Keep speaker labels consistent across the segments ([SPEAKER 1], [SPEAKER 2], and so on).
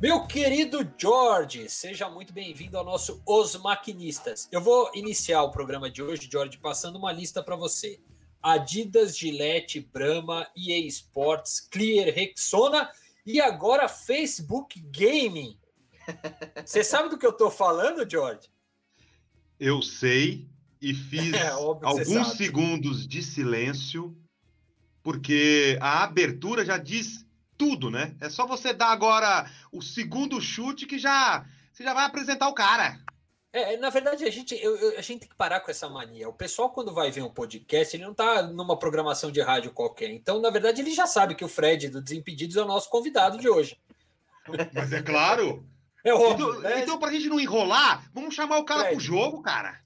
[SPEAKER 1] Meu querido George, seja muito bem-vindo ao nosso Os Maquinistas. Eu vou iniciar o programa de hoje, George, passando uma lista para você. Adidas, Gillette, Brahma, EA Sports, Clear, Rexona e agora Facebook Gaming. Você sabe do que eu estou falando, George?
[SPEAKER 2] Eu sei e fiz é, alguns segundos de silêncio, porque a abertura já diz tudo, né? É só você dar agora o segundo chute que já você já vai apresentar o cara.
[SPEAKER 1] É, na verdade, a gente, eu, eu, a gente tem que parar com essa mania. O pessoal, quando vai ver um podcast, ele não tá numa programação de rádio qualquer. Então, na verdade, ele já sabe que o Fred do Desimpedidos é o nosso convidado de hoje.
[SPEAKER 2] Mas é claro. É óbvio. Então, né? então, pra gente não enrolar, vamos chamar o cara Fred. pro jogo, cara.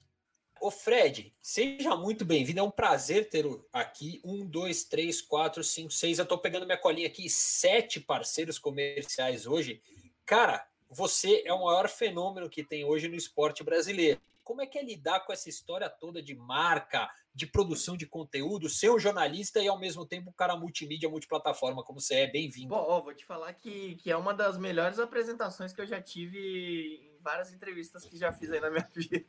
[SPEAKER 1] Ô, Fred, seja muito bem-vindo. É um prazer ter aqui. Um, dois, três, quatro, cinco, seis. Eu tô pegando minha colinha aqui. Sete parceiros comerciais hoje. Cara, você é o maior fenômeno que tem hoje no esporte brasileiro. Como é que é lidar com essa história toda de marca, de produção de conteúdo, ser um jornalista e ao mesmo tempo um cara multimídia, multiplataforma, como você é? Bem-vindo.
[SPEAKER 3] Bom, ó, vou te falar que, que é uma das melhores apresentações que eu já tive várias entrevistas que já fiz aí na minha vida,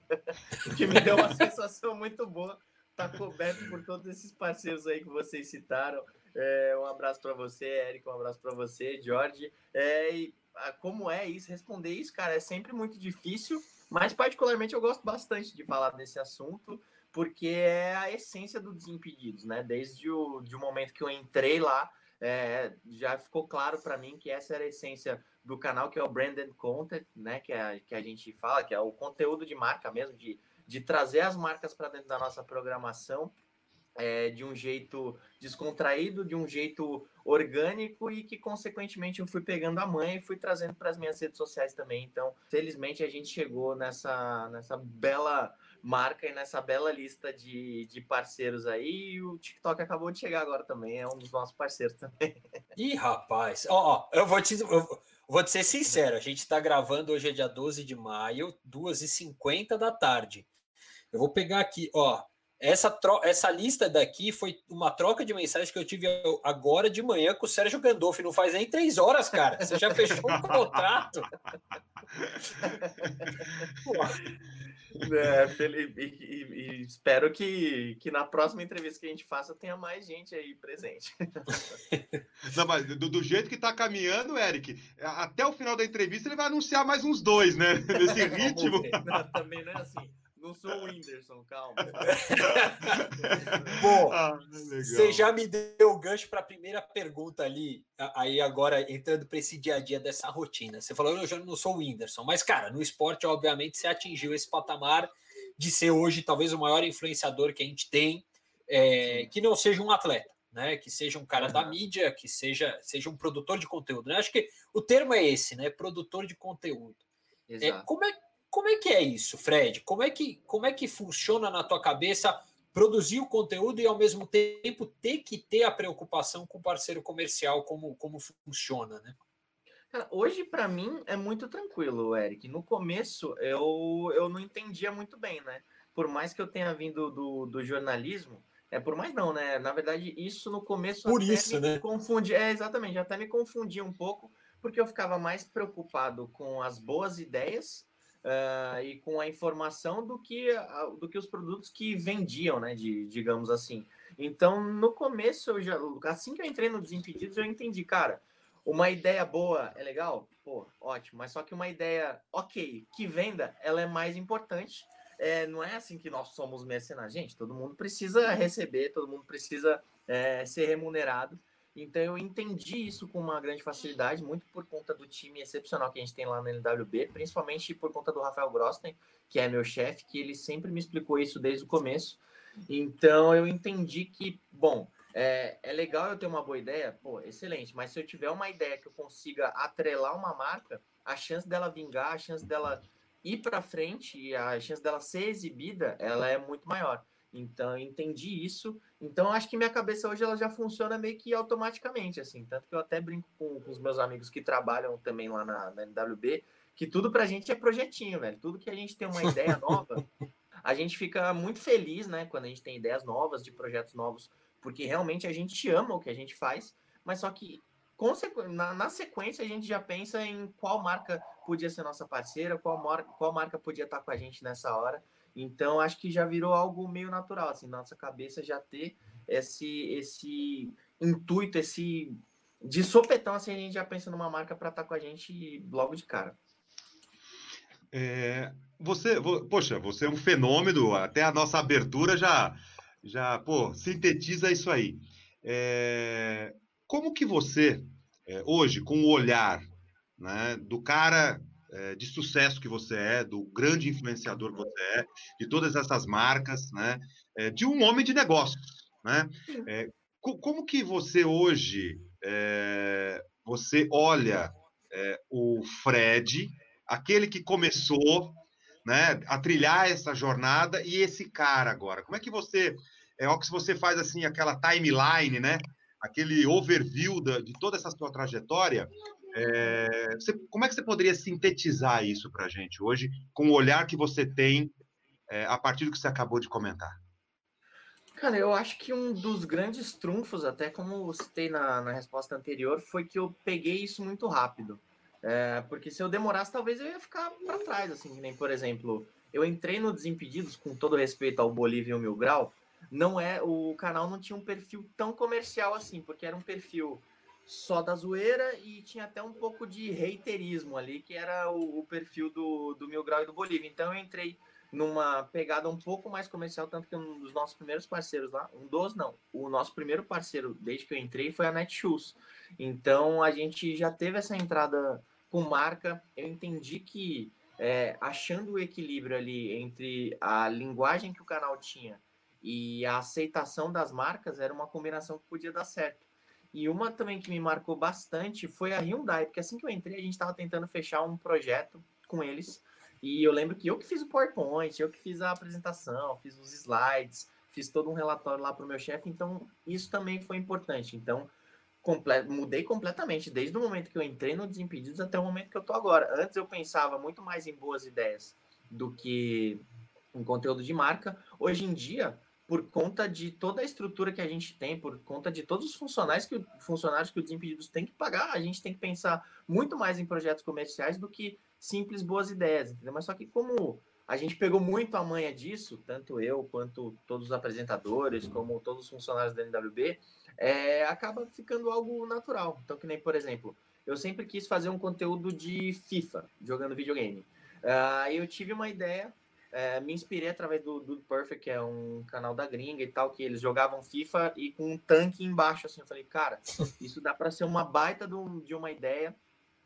[SPEAKER 3] que me deu uma sensação muito boa. Tá coberto por todos esses parceiros aí que vocês citaram. É, um abraço para você, Eric, um abraço para você, Jorge. É, e, a, como é isso? Responder isso, cara, é sempre muito difícil, mas particularmente eu gosto bastante de falar desse assunto, porque é a essência do Desimpedidos, né? Desde o de um momento que eu entrei lá, é, já ficou claro para mim que essa era a essência do canal, que é o branded content, né? Que, é, que a gente fala, que é o conteúdo de marca mesmo, de, de trazer as marcas para dentro da nossa programação é, de um jeito descontraído, de um jeito orgânico e que, consequentemente, eu fui pegando a mãe e fui trazendo para as minhas redes sociais também. Então, felizmente, a gente chegou nessa, nessa bela marca e nessa bela lista de, de parceiros aí. E o TikTok acabou de chegar agora também, é um dos nossos parceiros também.
[SPEAKER 1] Ih, rapaz, ó, ó eu vou te. Eu vou te ser sincero, a gente está gravando hoje é dia 12 de maio, 2h50 da tarde. Eu vou pegar aqui, ó. Essa, tro essa lista daqui foi uma troca de mensagens que eu tive agora de manhã com o Sérgio Gandolfi. Não faz nem três horas, cara. Você já fechou o contrato.
[SPEAKER 3] É, Felipe, e, e, espero que, que na próxima entrevista que a gente faça tenha mais gente aí presente.
[SPEAKER 2] Não, mas do, do, jeito que tá caminhando, Eric, até o final da entrevista ele vai anunciar mais uns dois, né? Nesse ritmo.
[SPEAKER 3] Não, também não é assim. Não sou o Whindersson, calma.
[SPEAKER 1] Bom, ah, você já me deu o gancho para a primeira pergunta ali, aí agora entrando para esse dia a dia dessa rotina. Você falou, eu já não sou o Whindersson, mas, cara, no esporte, obviamente, você atingiu esse patamar de ser hoje talvez o maior influenciador que a gente tem, é, que não seja um atleta. Né, que seja um cara uhum. da mídia, que seja, seja um produtor de conteúdo. Né? Acho que o termo é esse, né? Produtor de conteúdo. É, como, é, como é que é isso, Fred? Como é que, como é que funciona na tua cabeça produzir o conteúdo e ao mesmo tempo ter que ter a preocupação com o parceiro comercial, como, como funciona, né?
[SPEAKER 3] Cara, hoje para mim é muito tranquilo, Eric. No começo eu, eu não entendia muito bem, né? Por mais que eu tenha vindo do, do jornalismo, é por mais não, né? Na verdade, isso no começo
[SPEAKER 1] por isso, né?
[SPEAKER 3] confundia, é exatamente, até me confundia um pouco, porque eu ficava mais preocupado com as boas ideias uh, e com a informação do que, do que os produtos que vendiam, né? De, digamos assim. Então, no começo, eu já, assim que eu entrei no Desimpedidos, eu entendi, cara, uma ideia boa é legal? Pô, ótimo, mas só que uma ideia ok, que venda, ela é mais importante. É, não é assim que nós somos mercenários. Gente, todo mundo precisa receber, todo mundo precisa é, ser remunerado. Então eu entendi isso com uma grande facilidade, muito por conta do time excepcional que a gente tem lá no LWB, principalmente por conta do Rafael Grosten, que é meu chefe, que ele sempre me explicou isso desde o começo. Então eu entendi que, bom, é, é legal eu ter uma boa ideia, pô, excelente, mas se eu tiver uma ideia que eu consiga atrelar uma marca, a chance dela vingar, a chance dela ir para frente e a chance dela ser exibida, ela é muito maior. Então, eu entendi isso. Então, acho que minha cabeça hoje ela já funciona meio que automaticamente, assim. Tanto que eu até brinco com, com os meus amigos que trabalham também lá na, na NWB, que tudo pra gente é projetinho, velho. Tudo que a gente tem uma ideia nova, a gente fica muito feliz, né? Quando a gente tem ideias novas, de projetos novos, porque realmente a gente ama o que a gente faz, mas só que na, na, sequência a gente já pensa em qual marca podia ser nossa parceira, qual, qual marca podia estar com a gente nessa hora. Então acho que já virou algo meio natural, assim, nossa cabeça já ter esse, esse intuito, esse de sopetão, assim, a gente já pensa numa marca para estar com a gente logo de cara.
[SPEAKER 2] É, você, poxa, você é um fenômeno, até a nossa abertura já, já pô, sintetiza isso aí. É, como que você, é, hoje, com o olhar né, do cara é, de sucesso que você é, do grande influenciador que você é, de todas essas marcas, né, é, de um homem de negócios, né? É, como que você hoje você olha o Fred, aquele que começou né, a trilhar essa jornada, e esse cara agora? Como é que você. É o que você faz assim, aquela timeline, né? Aquele overview da, de toda essa sua trajetória. É, você, como é que você poderia sintetizar isso para a gente hoje, com o olhar que você tem é, a partir do que você acabou de comentar?
[SPEAKER 3] Cara, eu acho que um dos grandes trunfos, até como citei na, na resposta anterior, foi que eu peguei isso muito rápido. É, porque se eu demorasse, talvez eu ia ficar para trás, assim, nem, por exemplo, eu entrei no Desimpedidos, com todo respeito ao Bolívia e o Mil Grau, não é, o canal não tinha um perfil tão comercial assim, porque era um perfil só da zoeira e tinha até um pouco de reiterismo ali, que era o, o perfil do, do Mil Grau e do Bolívia. Então eu entrei numa pegada um pouco mais comercial, tanto que um dos nossos primeiros parceiros lá, um dos não, o nosso primeiro parceiro desde que eu entrei foi a Netshoes. Então a gente já teve essa entrada com marca. Eu entendi que é, achando o equilíbrio ali entre a linguagem que o canal tinha e a aceitação das marcas era uma combinação que podia dar certo. E uma também que me marcou bastante foi a Hyundai, porque assim que eu entrei, a gente estava tentando fechar um projeto com eles e eu lembro que eu que fiz o PowerPoint, eu que fiz a apresentação, fiz os slides, fiz todo um relatório lá para o meu chefe, então isso também foi importante. Então, comple mudei completamente, desde o momento que eu entrei no Desimpedidos até o momento que eu estou agora. Antes eu pensava muito mais em boas ideias do que em conteúdo de marca. Hoje em dia, por conta de toda a estrutura que a gente tem, por conta de todos os funcionários que, funcionários que o Desimpedidos tem que pagar, a gente tem que pensar muito mais em projetos comerciais do que simples boas ideias, entendeu? Mas só que como a gente pegou muito a manha disso, tanto eu quanto todos os apresentadores, como todos os funcionários da NWB, é, acaba ficando algo natural. Então, que nem, por exemplo, eu sempre quis fazer um conteúdo de FIFA, jogando videogame. Uh, eu tive uma ideia, uh, me inspirei através do Dude Perfect, que é um canal da gringa e tal, que eles jogavam FIFA e com um tanque embaixo, assim. Eu falei, cara, isso dá para ser uma baita de uma ideia,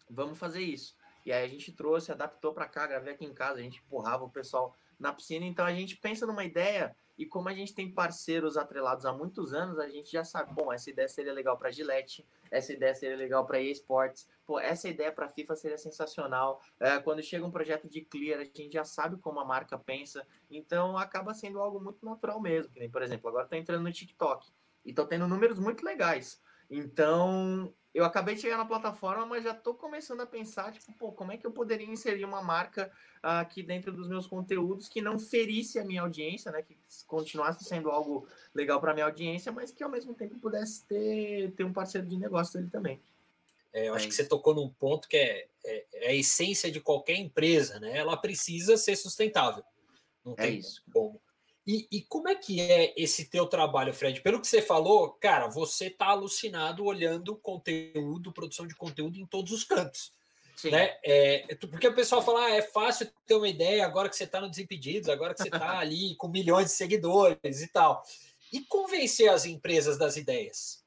[SPEAKER 3] vamos fazer isso. E aí a gente trouxe, adaptou para cá, gravei aqui em casa, a gente empurrava o pessoal na piscina. Então a gente pensa numa ideia e como a gente tem parceiros atrelados há muitos anos, a gente já sabe, bom, essa ideia seria legal para Gillette, essa ideia seria legal para eSports, pô, essa ideia para FIFA seria sensacional. É, quando chega um projeto de clear, a gente já sabe como a marca pensa, então acaba sendo algo muito natural mesmo. Que nem, por exemplo, agora estou entrando no TikTok e estou tendo números muito legais. Então, eu acabei de chegar na plataforma, mas já estou começando a pensar, tipo, pô, como é que eu poderia inserir uma marca uh, aqui dentro dos meus conteúdos que não ferisse a minha audiência, né? Que continuasse sendo algo legal para minha audiência, mas que ao mesmo tempo pudesse ter, ter um parceiro de negócio ali também.
[SPEAKER 1] É, eu acho é que você tocou num ponto que é, é, é, a essência de qualquer empresa, né? Ela precisa ser sustentável. Não é tem isso. como. E, e, como é que é esse teu trabalho, Fred? Pelo que você falou, cara, você tá alucinado olhando conteúdo, produção de conteúdo em todos os cantos. Sim. Né? É, porque o pessoal fala, ah, é fácil ter uma ideia agora que você está no Desimpedidos, agora que você está ali com milhões de seguidores e tal. E convencer as empresas das ideias?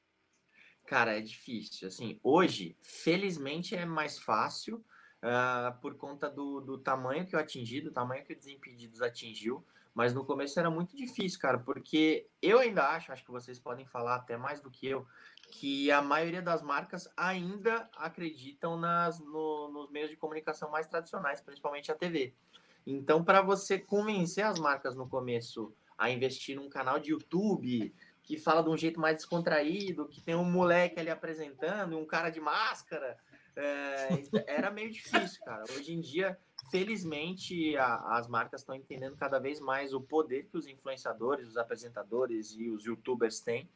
[SPEAKER 3] Cara, é difícil. Assim, hoje, felizmente, é mais fácil uh, por conta do, do tamanho que eu atingi, do tamanho que o Desimpedidos atingiu. Mas no começo era muito difícil, cara, porque eu ainda acho, acho que vocês podem falar até mais do que eu, que a maioria das marcas ainda acreditam nas, no, nos meios de comunicação mais tradicionais, principalmente a TV. Então, para você convencer as marcas no começo a investir num canal de YouTube que fala de um jeito mais descontraído, que tem um moleque ali apresentando, um cara de máscara, é, era meio difícil, cara. Hoje em dia felizmente a, as marcas estão entendendo cada vez mais o poder que os influenciadores, os apresentadores e os youtubers têm.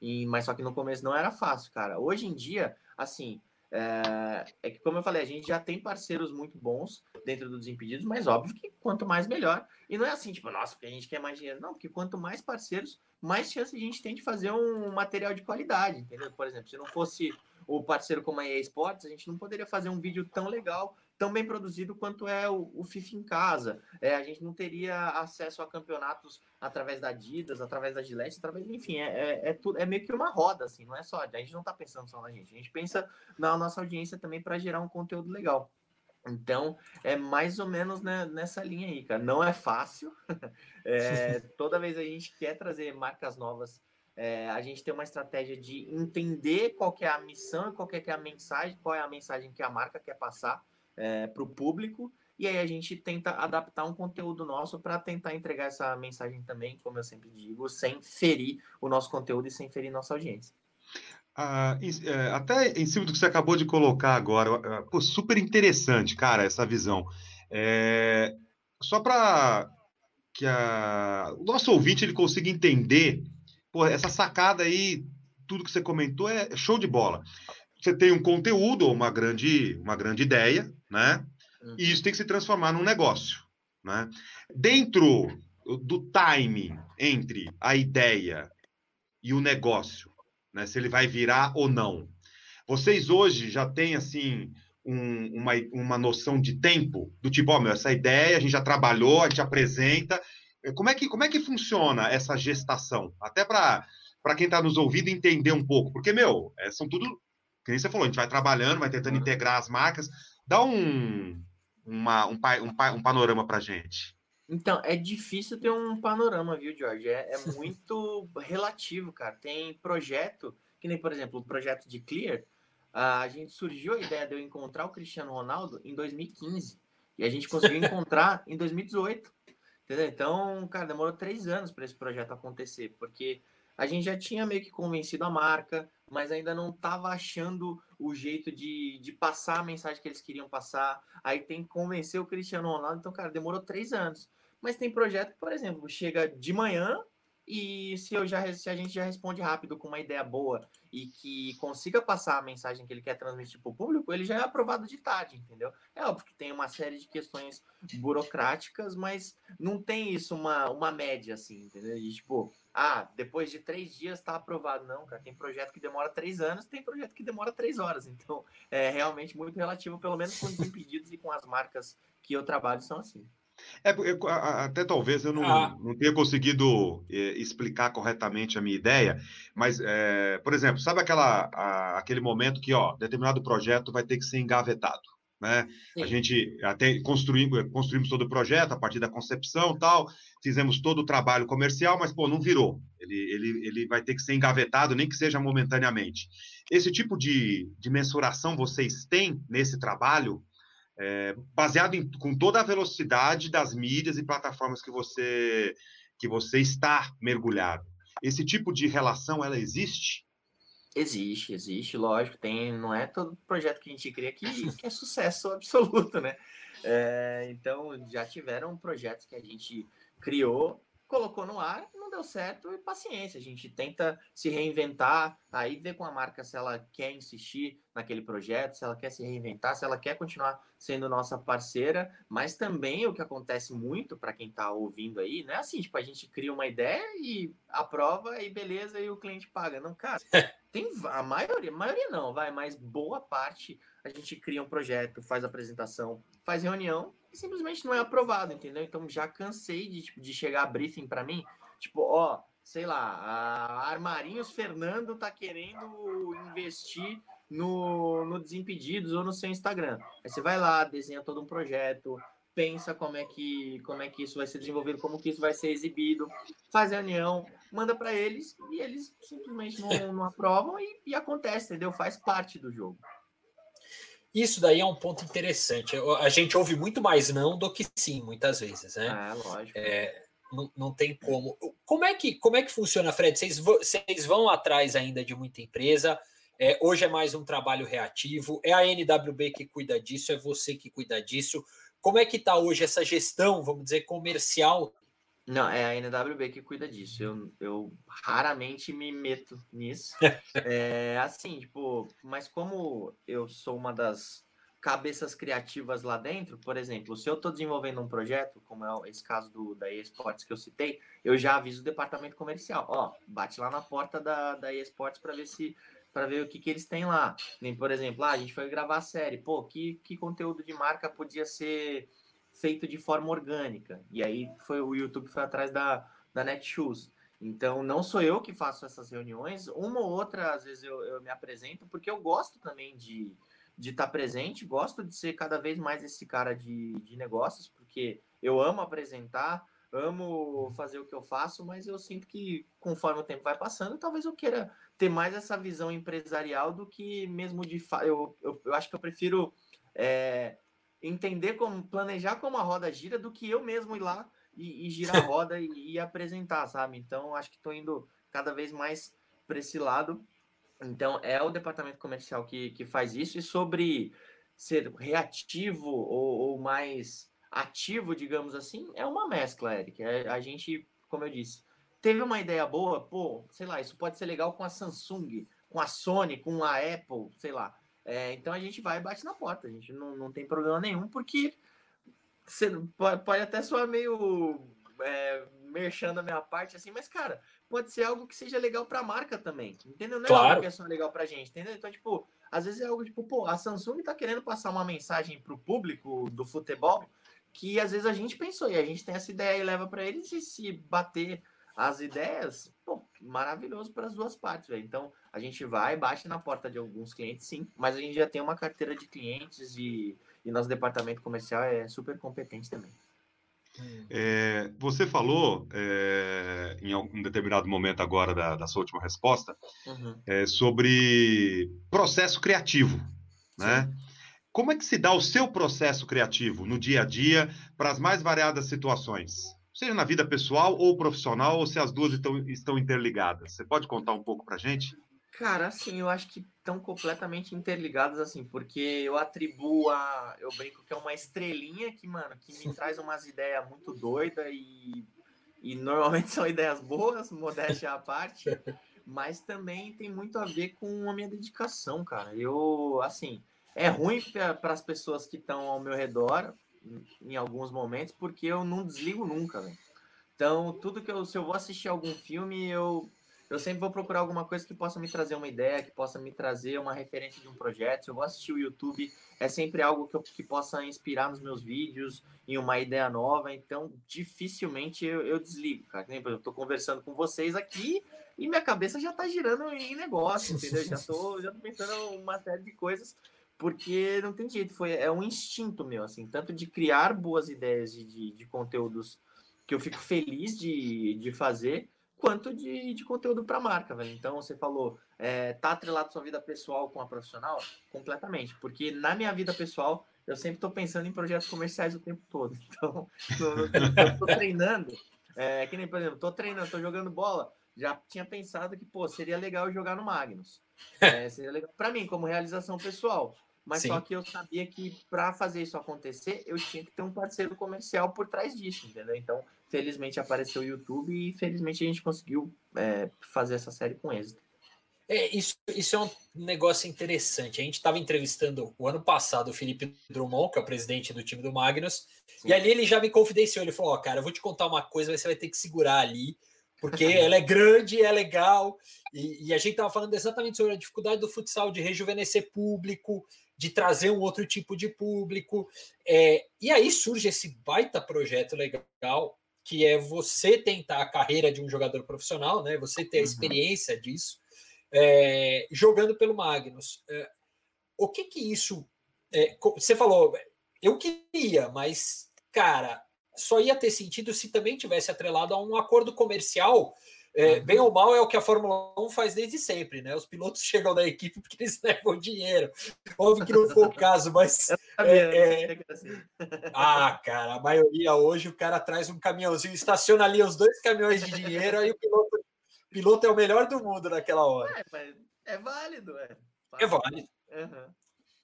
[SPEAKER 3] E, mas só que no começo não era fácil, cara. Hoje em dia, assim, é, é, que, como eu falei, a gente já tem parceiros muito bons dentro dos Desimpedidos, mas óbvio que quanto mais melhor. E não é assim, tipo, nossa, porque a gente quer mais dinheiro. Não, porque quanto mais parceiros, mais chance a gente tem de fazer um material de qualidade, entendeu? Por exemplo, se não fosse o parceiro como a EA Sports, a gente não poderia fazer um vídeo tão legal tão bem produzido quanto é o, o FIFA em casa. É, a gente não teria acesso a campeonatos através da Adidas, através da Gillette, através, enfim, é, é, é, tudo, é meio que uma roda, assim, não é só, a gente não está pensando só na gente, a gente pensa na nossa audiência também para gerar um conteúdo legal. Então, é mais ou menos né, nessa linha aí, cara. Não é fácil. é, toda vez a gente quer trazer marcas novas, é, a gente tem uma estratégia de entender qual é a missão, qual é a mensagem, qual é a mensagem que a marca quer passar é, para o público, e aí a gente tenta adaptar um conteúdo nosso para tentar entregar essa mensagem também, como eu sempre digo, sem ferir o nosso conteúdo e sem ferir nossa audiência.
[SPEAKER 2] Ah, é, até em cima do que você acabou de colocar agora, ah, pô, super interessante, cara, essa visão. É, só para que a, o nosso ouvinte ele consiga entender, pô, essa sacada aí, tudo que você comentou é show de bola você tem um conteúdo ou uma grande, uma grande ideia, né? Uhum. E isso tem que se transformar num negócio, né? Dentro do timing entre a ideia e o negócio, né? Se ele vai virar ou não. Vocês hoje já têm, assim, um, uma, uma noção de tempo? Do tipo, ó, oh, meu, essa ideia a gente já trabalhou, a gente apresenta. Como é que, como é que funciona essa gestação? Até para quem está nos ouvindo entender um pouco. Porque, meu, é, são tudo que nem você falou, a gente vai trabalhando, vai tentando integrar as marcas. Dá um, uma, um, um, um panorama para gente.
[SPEAKER 3] Então, é difícil ter um panorama, viu, George? É, é muito relativo, cara. Tem projeto, que nem, por exemplo, o projeto de Clear, a gente surgiu a ideia de eu encontrar o Cristiano Ronaldo em 2015. E a gente conseguiu encontrar em 2018. Entendeu? Então, cara, demorou três anos para esse projeto acontecer, porque a gente já tinha meio que convencido a marca, mas ainda não estava achando o jeito de, de passar a mensagem que eles queriam passar. Aí tem que convencer o Cristiano Ronaldo. Então, cara, demorou três anos. Mas tem projeto que, por exemplo, chega de manhã e se, eu já, se a gente já responde rápido com uma ideia boa e que consiga passar a mensagem que ele quer transmitir para o público, ele já é aprovado de tarde, entendeu? É óbvio que tem uma série de questões burocráticas, mas não tem isso uma, uma média, assim, entendeu? E, tipo, ah, depois de três dias está aprovado. Não, cara, tem projeto que demora três anos, tem projeto que demora três horas. Então, é realmente muito relativo, pelo menos com os impedidos e com as marcas que eu trabalho são assim.
[SPEAKER 2] É, eu, até talvez eu não, ah. não tenha conseguido é, explicar corretamente a minha ideia, mas, é, por exemplo, sabe aquela, a, aquele momento que, ó, determinado projeto vai ter que ser engavetado? Né? A gente até construímos, construímos todo o projeto a partir da concepção tal, fizemos todo o trabalho comercial, mas pô, não virou. Ele, ele, ele vai ter que ser engavetado, nem que seja momentaneamente. Esse tipo de, de mensuração vocês têm nesse trabalho, é, baseado em, com toda a velocidade das mídias e plataformas que você que você está mergulhado. Esse tipo de relação ela existe?
[SPEAKER 3] Existe, existe, lógico, tem, não é todo projeto que a gente cria que, que é sucesso absoluto, né? É, então, já tiveram projetos que a gente criou, colocou no ar, não deu certo e paciência. A gente tenta se reinventar, aí ver com a marca se ela quer insistir naquele projeto, se ela quer se reinventar, se ela quer continuar sendo nossa parceira. Mas também o que acontece muito para quem está ouvindo aí, não é assim, tipo, a gente cria uma ideia e aprova e beleza e o cliente paga. Não, cara. Tem a maioria, maioria não, vai, mas boa parte a gente cria um projeto, faz apresentação, faz reunião simplesmente não é aprovado, entendeu? Então já cansei de, tipo, de chegar a briefing para mim, tipo, ó, sei lá, a Armarinhos Fernando tá querendo investir no, no Desimpedidos ou no seu Instagram. Aí você vai lá, desenha todo um projeto, pensa como é que como é que isso vai ser desenvolvido, como que isso vai ser exibido, faz reunião, manda para eles e eles simplesmente não, não aprovam e, e, acontece, entendeu? Faz parte do jogo.
[SPEAKER 1] Isso daí é um ponto interessante. A gente ouve muito mais não do que sim, muitas vezes, né?
[SPEAKER 3] Ah, lógico.
[SPEAKER 1] É, não, não tem como. Como é que como é que funciona, Fred? Vocês, vocês vão atrás ainda de muita empresa? É, hoje é mais um trabalho reativo. É a NWB que cuida disso, é você que cuida disso. Como é que está hoje essa gestão, vamos dizer, comercial
[SPEAKER 3] Não, é a NWB que cuida disso. Eu, eu raramente me meto nisso. é assim, tipo, mas como eu sou uma das cabeças criativas lá dentro, por exemplo, se eu estou desenvolvendo um projeto, como é esse caso do, da eSports que eu citei, eu já aviso o departamento comercial. Ó, bate lá na porta da, da eSports para ver se para ver o que, que eles têm lá. Nem, por exemplo, ah, a gente foi gravar a série. Pô, que, que conteúdo de marca podia ser feito de forma orgânica? E aí foi o YouTube foi atrás da, da Netshoes. Então, não sou eu que faço essas reuniões. Uma ou outra, às vezes, eu, eu me apresento, porque eu gosto também de de estar presente, gosto de ser cada vez mais esse cara de, de negócios, porque eu amo apresentar, amo fazer o que eu faço, mas eu sinto que conforme o tempo vai passando, talvez eu queira ter mais essa visão empresarial do que mesmo de eu, eu, eu acho que eu prefiro é, entender como planejar como a roda gira do que eu mesmo ir lá e, e girar a roda e, e, apresentar, sabe? Então acho que estou indo cada vez mais para esse lado. Então é o departamento comercial que, que faz isso e sobre ser reativo ou, ou mais ativo, digamos assim, é uma mescla, Eric. É, a gente, como eu disse, teve uma ideia boa, pô, sei lá, isso pode ser legal com a Samsung, com a Sony, com a Apple, sei lá. É, então a gente vai e bate na porta, a gente não, não tem problema nenhum, porque você pode, pode até soar meio é, merchando a minha parte, assim, mas, cara, pode ser algo que seja legal para a marca também, entendeu? Não é
[SPEAKER 1] claro.
[SPEAKER 3] algo que é só legal para gente, entendeu? Então, tipo, às vezes é algo tipo, pô, a Samsung tá querendo passar uma mensagem pro público do futebol que às vezes a gente pensou e a gente tem essa ideia e leva para eles e se bater as ideias, pô, maravilhoso para as duas partes, velho. Então, a gente vai, bate na porta de alguns clientes, sim, mas a gente já tem uma carteira de clientes e, e nosso departamento comercial é super competente também.
[SPEAKER 2] É, você falou é, em algum determinado momento agora da, da sua última resposta uhum. é, sobre processo criativo, né? Como é que se dá o seu processo criativo no dia a dia para as mais variadas situações? Seja na vida pessoal ou profissional, ou se as duas estão, estão interligadas. Você pode contar um pouco para gente?
[SPEAKER 3] Cara, assim, eu acho que estão completamente interligados, assim, porque eu atribuo a. Eu brinco que é uma estrelinha que, mano, que me traz umas ideias muito doidas e, e normalmente são ideias boas, modéstia à parte, mas também tem muito a ver com a minha dedicação, cara. Eu, assim, é ruim para as pessoas que estão ao meu redor em alguns momentos, porque eu não desligo nunca. Então, tudo que eu. Se eu vou assistir algum filme, eu eu sempre vou procurar alguma coisa que possa me trazer uma ideia, que possa me trazer uma referência de um projeto. Se eu vou assistir o YouTube, é sempre algo que, eu, que possa inspirar nos meus vídeos, em uma ideia nova. Então, dificilmente eu, eu desligo, cara. Eu estou conversando com vocês aqui e minha cabeça já está girando em negócio, entendeu? Já estou já tô pensando uma série de coisas, porque não tem jeito. Foi, é um instinto meu, assim, tanto de criar boas ideias de, de, de conteúdos que eu fico feliz de, de fazer quanto de, de conteúdo para marca, velho. Então, você falou, é, tá atrelado sua vida pessoal com a profissional? Completamente, porque na minha vida pessoal, eu sempre estou pensando em projetos comerciais o tempo todo. Então, tô treinando, é, que nem, por exemplo, tô treinando, tô jogando bola, já tinha pensado que, pô, seria legal jogar no Magnus. É, seria legal para mim, como realização pessoal. Mas Sim. só que eu sabia que para fazer isso acontecer, eu tinha que ter um parceiro comercial por trás disso, entendeu? Então, felizmente apareceu o YouTube e felizmente a gente conseguiu é, fazer essa série com êxito.
[SPEAKER 1] É, isso, isso é um negócio interessante. A gente estava entrevistando o ano passado o Felipe Drummond, que é o presidente do time do Magnus, Sim. e ali ele já me confidenciou. Ele falou: Ó, oh, cara, eu vou te contar uma coisa, mas você vai ter que segurar ali, porque ela é grande, é legal. E, e a gente estava falando exatamente sobre a dificuldade do futsal de rejuvenescer público, de trazer um outro tipo de público. É, e aí surge esse baita projeto legal, que é você tentar a carreira de um jogador profissional, né? Você ter a uhum. experiência disso, é, jogando pelo Magnus. É, o que que isso. É, você falou, eu queria, mas, cara, só ia ter sentido se também tivesse atrelado a um acordo comercial é, bem ou mal é o que a Fórmula 1 faz desde sempre, né? Os pilotos chegam da equipe porque eles levam dinheiro. Óbvio que não foi o caso, mas. É, é... Assim. Ah, cara, a maioria hoje o cara traz um caminhãozinho, estaciona ali os dois caminhões de dinheiro, aí o piloto, o piloto é o melhor do mundo naquela hora.
[SPEAKER 3] É, é válido, é.
[SPEAKER 1] É válido. Uhum.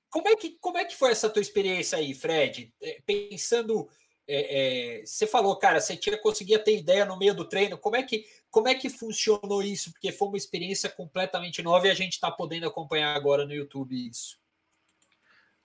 [SPEAKER 1] Como, é que, como é que foi essa tua experiência aí, Fred? É, pensando é, é, você falou, cara, você tinha conseguia ter ideia no meio do treino. Como é que como é que funcionou isso? Porque foi uma experiência completamente nova e a gente está podendo acompanhar agora no YouTube isso.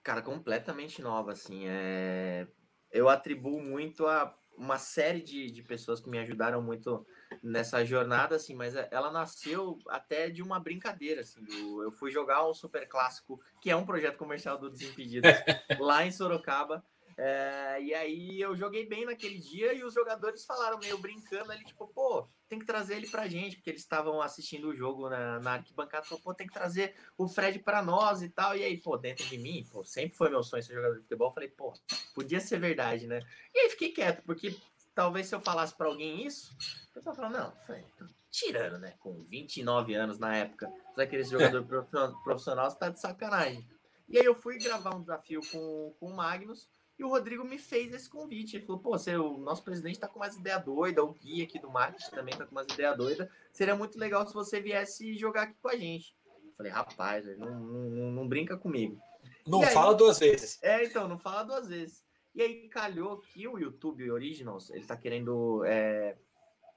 [SPEAKER 3] Cara, completamente nova, assim. É... Eu atribuo muito a uma série de, de pessoas que me ajudaram muito nessa jornada, assim, mas ela nasceu até de uma brincadeira, assim, do, eu fui jogar um super clássico, que é um projeto comercial do Desimpedidos, lá em Sorocaba, é, e aí eu joguei bem naquele dia e os jogadores falaram meio brincando ali, tipo, pô, tem que trazer ele pra gente, porque eles estavam assistindo o jogo na, na arquibancada, falou, pô, tem que trazer o Fred para nós e tal. E aí, pô, dentro de mim, pô, sempre foi meu sonho ser jogador de futebol. falei, pô, podia ser verdade, né? E aí fiquei quieto, porque talvez se eu falasse para alguém isso, o pessoal falou, não, falei, tirando, né? Com 29 anos na época, você querer ser jogador profissional, você tá de sacanagem. E aí eu fui gravar um desafio com, com o Magnus, e o Rodrigo me fez esse convite. Ele falou: pô, você, o nosso presidente está com umas ideias doidas, o Gui aqui do marketing também está com umas ideias doidas. Seria muito legal se você viesse jogar aqui com a gente. Eu falei: rapaz, não, não, não brinca comigo.
[SPEAKER 1] Não aí, fala duas vezes.
[SPEAKER 3] É, então, não fala duas vezes. E aí calhou que o YouTube Originals, ele está querendo é,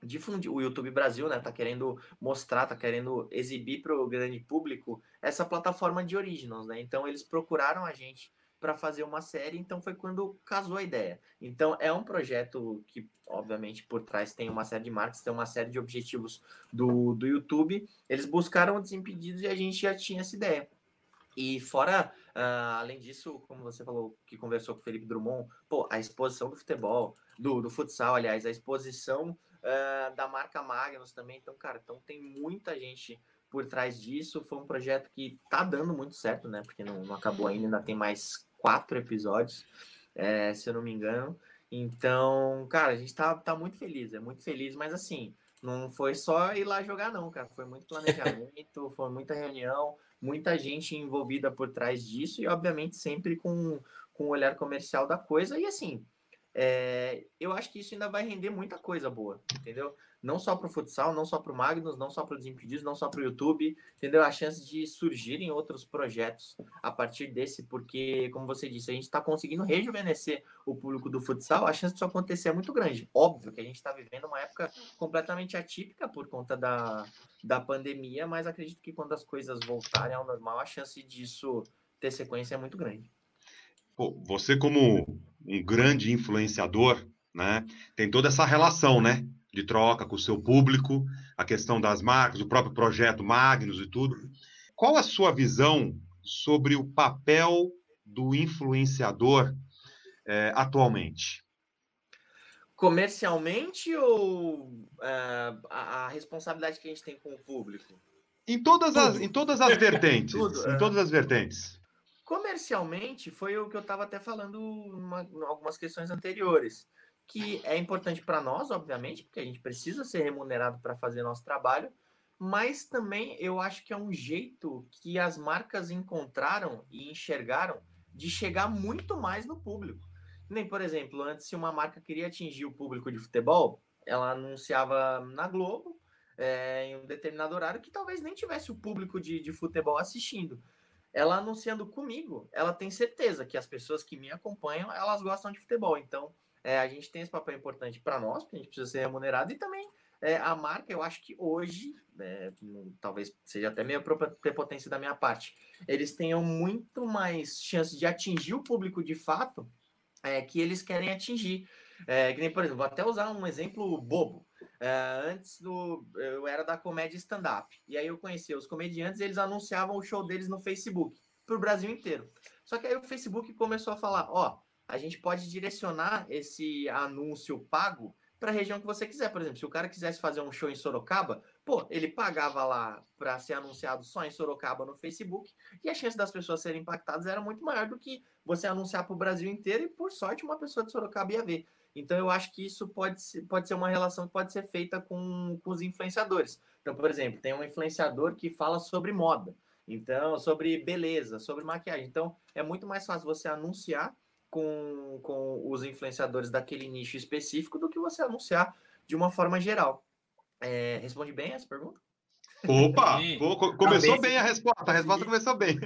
[SPEAKER 3] difundir, o YouTube Brasil, né, tá querendo mostrar, tá querendo exibir para o grande público essa plataforma de Originals, né? Então eles procuraram a gente para fazer uma série, então foi quando casou a ideia. Então é um projeto que, obviamente, por trás tem uma série de marcas, tem uma série de objetivos do, do YouTube. Eles buscaram o Desimpedidos e a gente já tinha essa ideia. E fora, uh, além disso, como você falou, que conversou com o Felipe Drummond, pô, a exposição do futebol, do, do futsal, aliás, a exposição uh, da marca Magnus também. Então, cara, então tem muita gente por trás disso. Foi um projeto que tá dando muito certo, né? Porque não, não acabou ainda, ainda tem mais quatro episódios, é, se eu não me engano. Então, cara, a gente tá, tá muito feliz, é muito feliz, mas assim, não foi só ir lá jogar, não, cara. Foi muito planejamento, foi muita reunião, muita gente envolvida por trás disso, e obviamente sempre com, com o olhar comercial da coisa. E assim, é, eu acho que isso ainda vai render muita coisa boa, entendeu? não só para o futsal, não só para o Magnus, não só para o Desimpedidos, não só para o YouTube, entendeu? A chance de surgirem outros projetos a partir desse, porque, como você disse, a gente está conseguindo rejuvenescer o público do futsal, a chance disso acontecer é muito grande. Óbvio que a gente está vivendo uma época completamente atípica por conta da, da pandemia, mas acredito que quando as coisas voltarem ao normal, a chance disso ter sequência é muito grande.
[SPEAKER 2] Pô, você como grande influenciador, né, tem toda essa relação, né, de troca com o seu público, a questão das marcas, o próprio projeto Magnus e tudo. Qual a sua visão sobre o papel do influenciador é, atualmente?
[SPEAKER 3] Comercialmente ou é, a, a, responsabilidade que a gente tem com o público?
[SPEAKER 2] Em todas as, em todas as vertentes. Tudo, em é. todas as vertentes.
[SPEAKER 3] Comercialmente, foi o que eu estava até falando em algumas questões anteriores que é importante para nós, obviamente, porque a gente precisa ser remunerado para fazer nosso trabalho, mas também eu acho que é um jeito que as marcas encontraram e enxergaram de chegar muito mais no público. Nem, por exemplo, antes, se uma marca queria atingir o público de futebol, ela anunciava na Globo é, em um determinado horário que talvez nem tivesse o público de, de futebol assistindo. Ela anunciando comigo, ela tem certeza que as pessoas que me acompanham, elas gostam de futebol. Então, é, a gente tem esse papel importante para nós, porque a gente precisa ser remunerado, e também é, a marca, eu acho que hoje, é, talvez seja até meio prepotência da minha parte, eles tenham muito mais chance de atingir o público de fato é, que eles querem atingir. É, que nem, por exemplo, vou até usar um exemplo bobo. É, antes do. Eu era da comédia stand-up. E aí eu conhecia os comediantes, eles anunciavam o show deles no Facebook, para o Brasil inteiro. Só que aí o Facebook começou a falar: ó, a gente pode direcionar esse anúncio pago para a região que você quiser. Por exemplo, se o cara quisesse fazer um show em Sorocaba, pô, ele pagava lá para ser anunciado só em Sorocaba no Facebook e a chance das pessoas serem impactadas era muito maior do que você anunciar para o Brasil inteiro e, por sorte, uma pessoa de Sorocaba ia ver. Então, eu acho que isso pode ser, pode ser uma relação que pode ser feita com, com os influenciadores. Então, por exemplo, tem um influenciador que fala sobre moda, então, sobre beleza, sobre maquiagem. Então, é muito mais fácil você anunciar com, com os influenciadores daquele nicho específico do que você anunciar de uma forma geral. É, responde bem essa pergunta?
[SPEAKER 2] Opa! começou tá bem, a resposta. A resposta começou bem.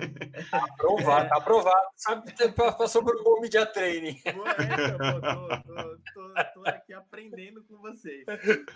[SPEAKER 1] Tá aprovado, tá aprovado. Sabe, passou por um bom media training.
[SPEAKER 3] É, tô, tô, tô, tô, aqui aprendendo com vocês.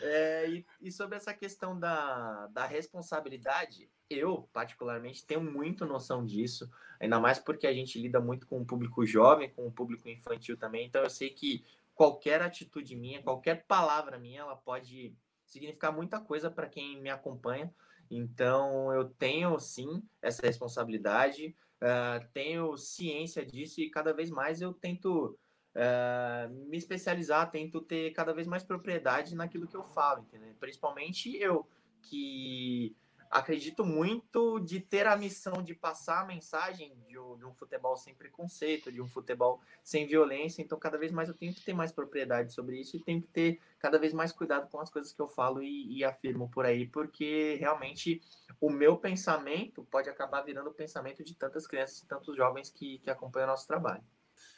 [SPEAKER 3] É, e, e, sobre essa questão da, da responsabilidade, eu, particularmente, tenho muito noção disso. Ainda mais porque a gente lida muito com o público jovem, com o público infantil também. Então, eu sei que qualquer atitude minha, qualquer palavra minha, ela pode significar muita coisa para quem me acompanha. Então, eu tenho sim essa responsabilidade, uh, tenho ciência disso e cada vez mais eu tento uh, me especializar, tento ter cada vez mais propriedade naquilo que eu falo, entendeu? Principalmente eu, que acredito muito de ter a missão de passar a mensagem de um, de um, futebol sem preconceito, de um futebol sem violência. Então, cada vez mais eu tenho que ter mais propriedade sobre isso e tenho que ter cada vez mais cuidado com as coisas que eu falo e, e afirmo por aí, porque realmente o meu pensamento pode acabar virando o pensamento de tantas crianças e tantos jovens que, que acompanham o nosso trabalho.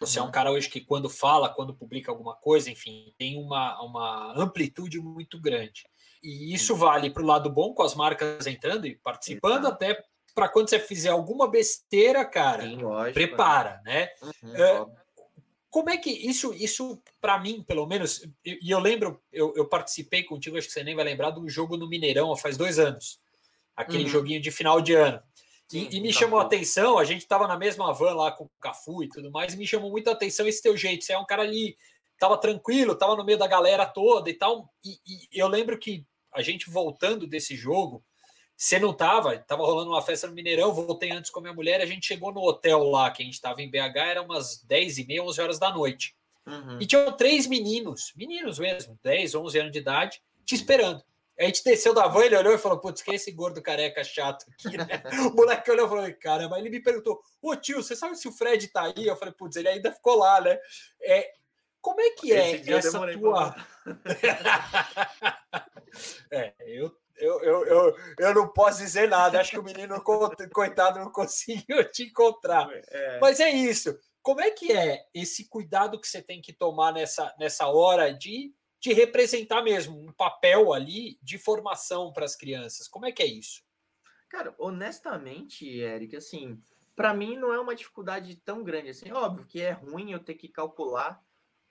[SPEAKER 1] Você é um cara hoje que, quando fala, quando publica alguma coisa, enfim, tem uma, uma amplitude muito grande. E isso vale para o lado bom, com as marcas entrando e participando, Exato. até para quando você fizer alguma besteira, cara, Sim, lógico, prepara, né? Uhum, é, como é que isso, isso para mim, pelo menos, e eu lembro, eu, eu, participei contigo, acho que você nem vai lembrar, do jogo no Mineirão faz dois anos, aquele uhum. joguinho de final de ano. Sim, e, e, me chamou a atenção, a gente estava na mesma van lá com o Cafu e tudo mais, e me chamou muito a atenção esse teu jeito. Você é um cara ali tava tranquilo, tava no meio da galera toda e tal. E, e, eu lembro que a gente voltando desse jogo, você não tava, tava rolando uma festa no Mineirão, voltei antes com a minha mulher, a gente chegou no hotel lá, que a gente tava em BH, era umas 10 e meia, 11 horas da noite. Uhum. E tinham três meninos, meninos mesmo, 10, 11 anos de idade, te esperando. A gente desceu da van, ele olhou e falou: Putz, que é esse gordo careca chato aqui, né? o moleque olhou e falou: Caramba, ele me perguntou: Ô tio, você sabe se o Fred tá aí? Eu falei: Putz, ele ainda ficou lá, né? É, como é que é essa tua. é, eu, eu, eu, eu, eu não posso dizer nada. Acho que o menino, coitado, não conseguiu te encontrar. É. Mas é isso. Como é que é esse cuidado que você tem que tomar nessa, nessa hora de, de representar mesmo um papel ali de formação para as crianças? Como é que é isso?
[SPEAKER 3] Cara, honestamente, Eric, assim, para mim não é uma dificuldade tão grande assim. Óbvio que é ruim eu ter que calcular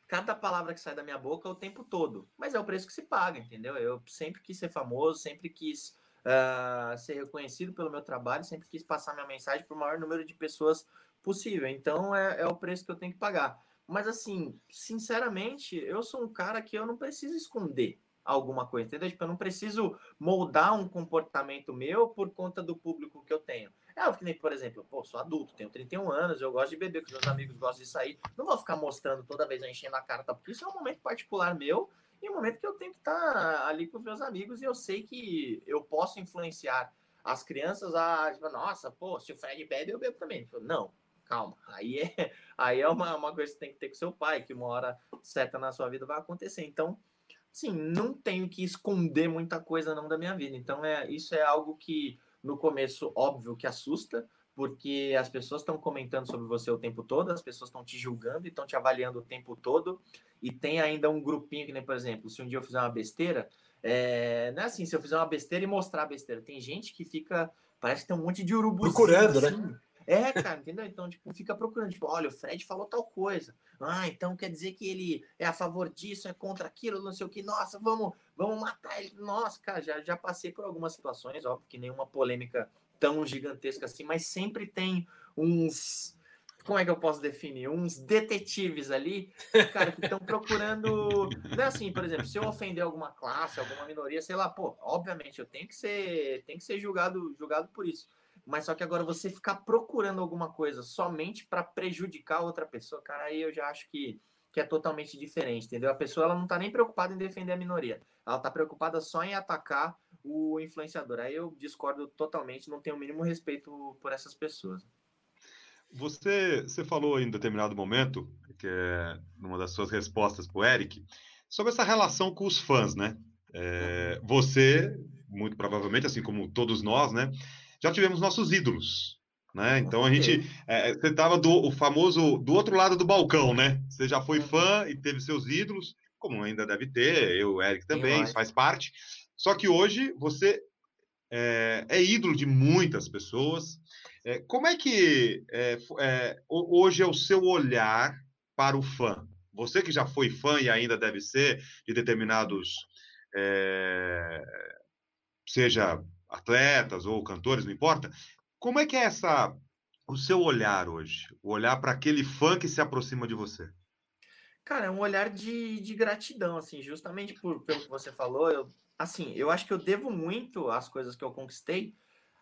[SPEAKER 3] cada palavra que sai da minha boca o tempo todo. Mas é o preço que se paga, entendeu? Eu sempre quis ser famoso, sempre quis uh, ser reconhecido pelo meu trabalho, sempre quis passar minha mensagem para o maior número de pessoas possível. Então é, é o preço que eu tenho que pagar. Mas assim, sinceramente, eu sou um cara que eu não preciso esconder alguma coisa, entendeu? Tipo, eu não preciso moldar um comportamento meu por conta do público que eu tenho. É que nem, por exemplo, pô, sou adulto, tenho 31 anos, eu gosto de beber com meus amigos, gosto de sair. Não vou ficar mostrando toda vez enchendo a cara, tá? Porque isso é um momento particular meu e um momento que eu tenho que estar tá ali com os meus amigos e eu sei que eu posso influenciar as crianças a, tipo, nossa, pô, se o Fred bebe, eu bebo também. Tipo, não, calma. Aí é, aí é uma, uma coisa que você tem que ter com seu pai, que uma hora certa na sua vida vai acontecer. Então, sim, não tenho que esconder muita coisa não da minha vida. Então, é, isso é algo que no começo, óbvio que assusta, porque as pessoas estão comentando sobre você o tempo todo, as pessoas estão te julgando e estão te avaliando o tempo todo, e tem ainda um grupinho que nem, por exemplo, se um dia eu fizer uma besteira, é... não é assim, se eu fizer uma besteira e mostrar a besteira, tem gente que fica, parece que tem um monte de urubu.
[SPEAKER 1] Procurando, né? assim.
[SPEAKER 3] né? É, cara, entendeu? Então, tipo, fica procurando, tipo, olha, o Fred falou tal coisa. Ah, então quer dizer que ele é a favor disso, é contra aquilo, não sei o que. Nossa, vamos, vamos matar ele. Nossa, cara, já, já passei por algumas situações, óbvio que nenhuma polêmica tão gigantesca assim, mas sempre tem uns. Como é que eu posso definir? Uns detetives ali, cara, que estão procurando. Não é assim, por exemplo, se eu ofender alguma classe, alguma minoria, sei lá, pô, obviamente eu tenho que ser, tenho que ser julgado, julgado por isso mas só que agora você ficar procurando alguma coisa somente para prejudicar outra pessoa, cara, aí eu já acho que, que é totalmente diferente, entendeu? A pessoa ela não está nem preocupada em defender a minoria, ela está preocupada só em atacar o influenciador. Aí eu discordo totalmente, não tenho o mínimo respeito por essas pessoas.
[SPEAKER 2] Você, você falou em determinado momento, que é numa das suas respostas para o Eric, sobre essa relação com os fãs, né? É, você, muito provavelmente, assim como todos nós, né? Já tivemos nossos ídolos. Né? Então a gente. É, você estava do o famoso do outro lado do balcão, né? Você já foi uhum. fã e teve seus ídolos, como ainda deve ter, eu, Eric também, isso faz parte. Só que hoje você é, é ídolo de muitas pessoas. É, como é que é, é hoje é o seu olhar para o fã? Você que já foi fã e ainda deve ser de determinados, é, seja atletas ou cantores, não importa. Como é que é essa o seu olhar hoje? O olhar para aquele fã que se aproxima de você?
[SPEAKER 3] Cara, é um olhar de, de gratidão, assim, justamente por, pelo que você falou. Eu, assim, eu acho que eu devo muito às coisas que eu conquistei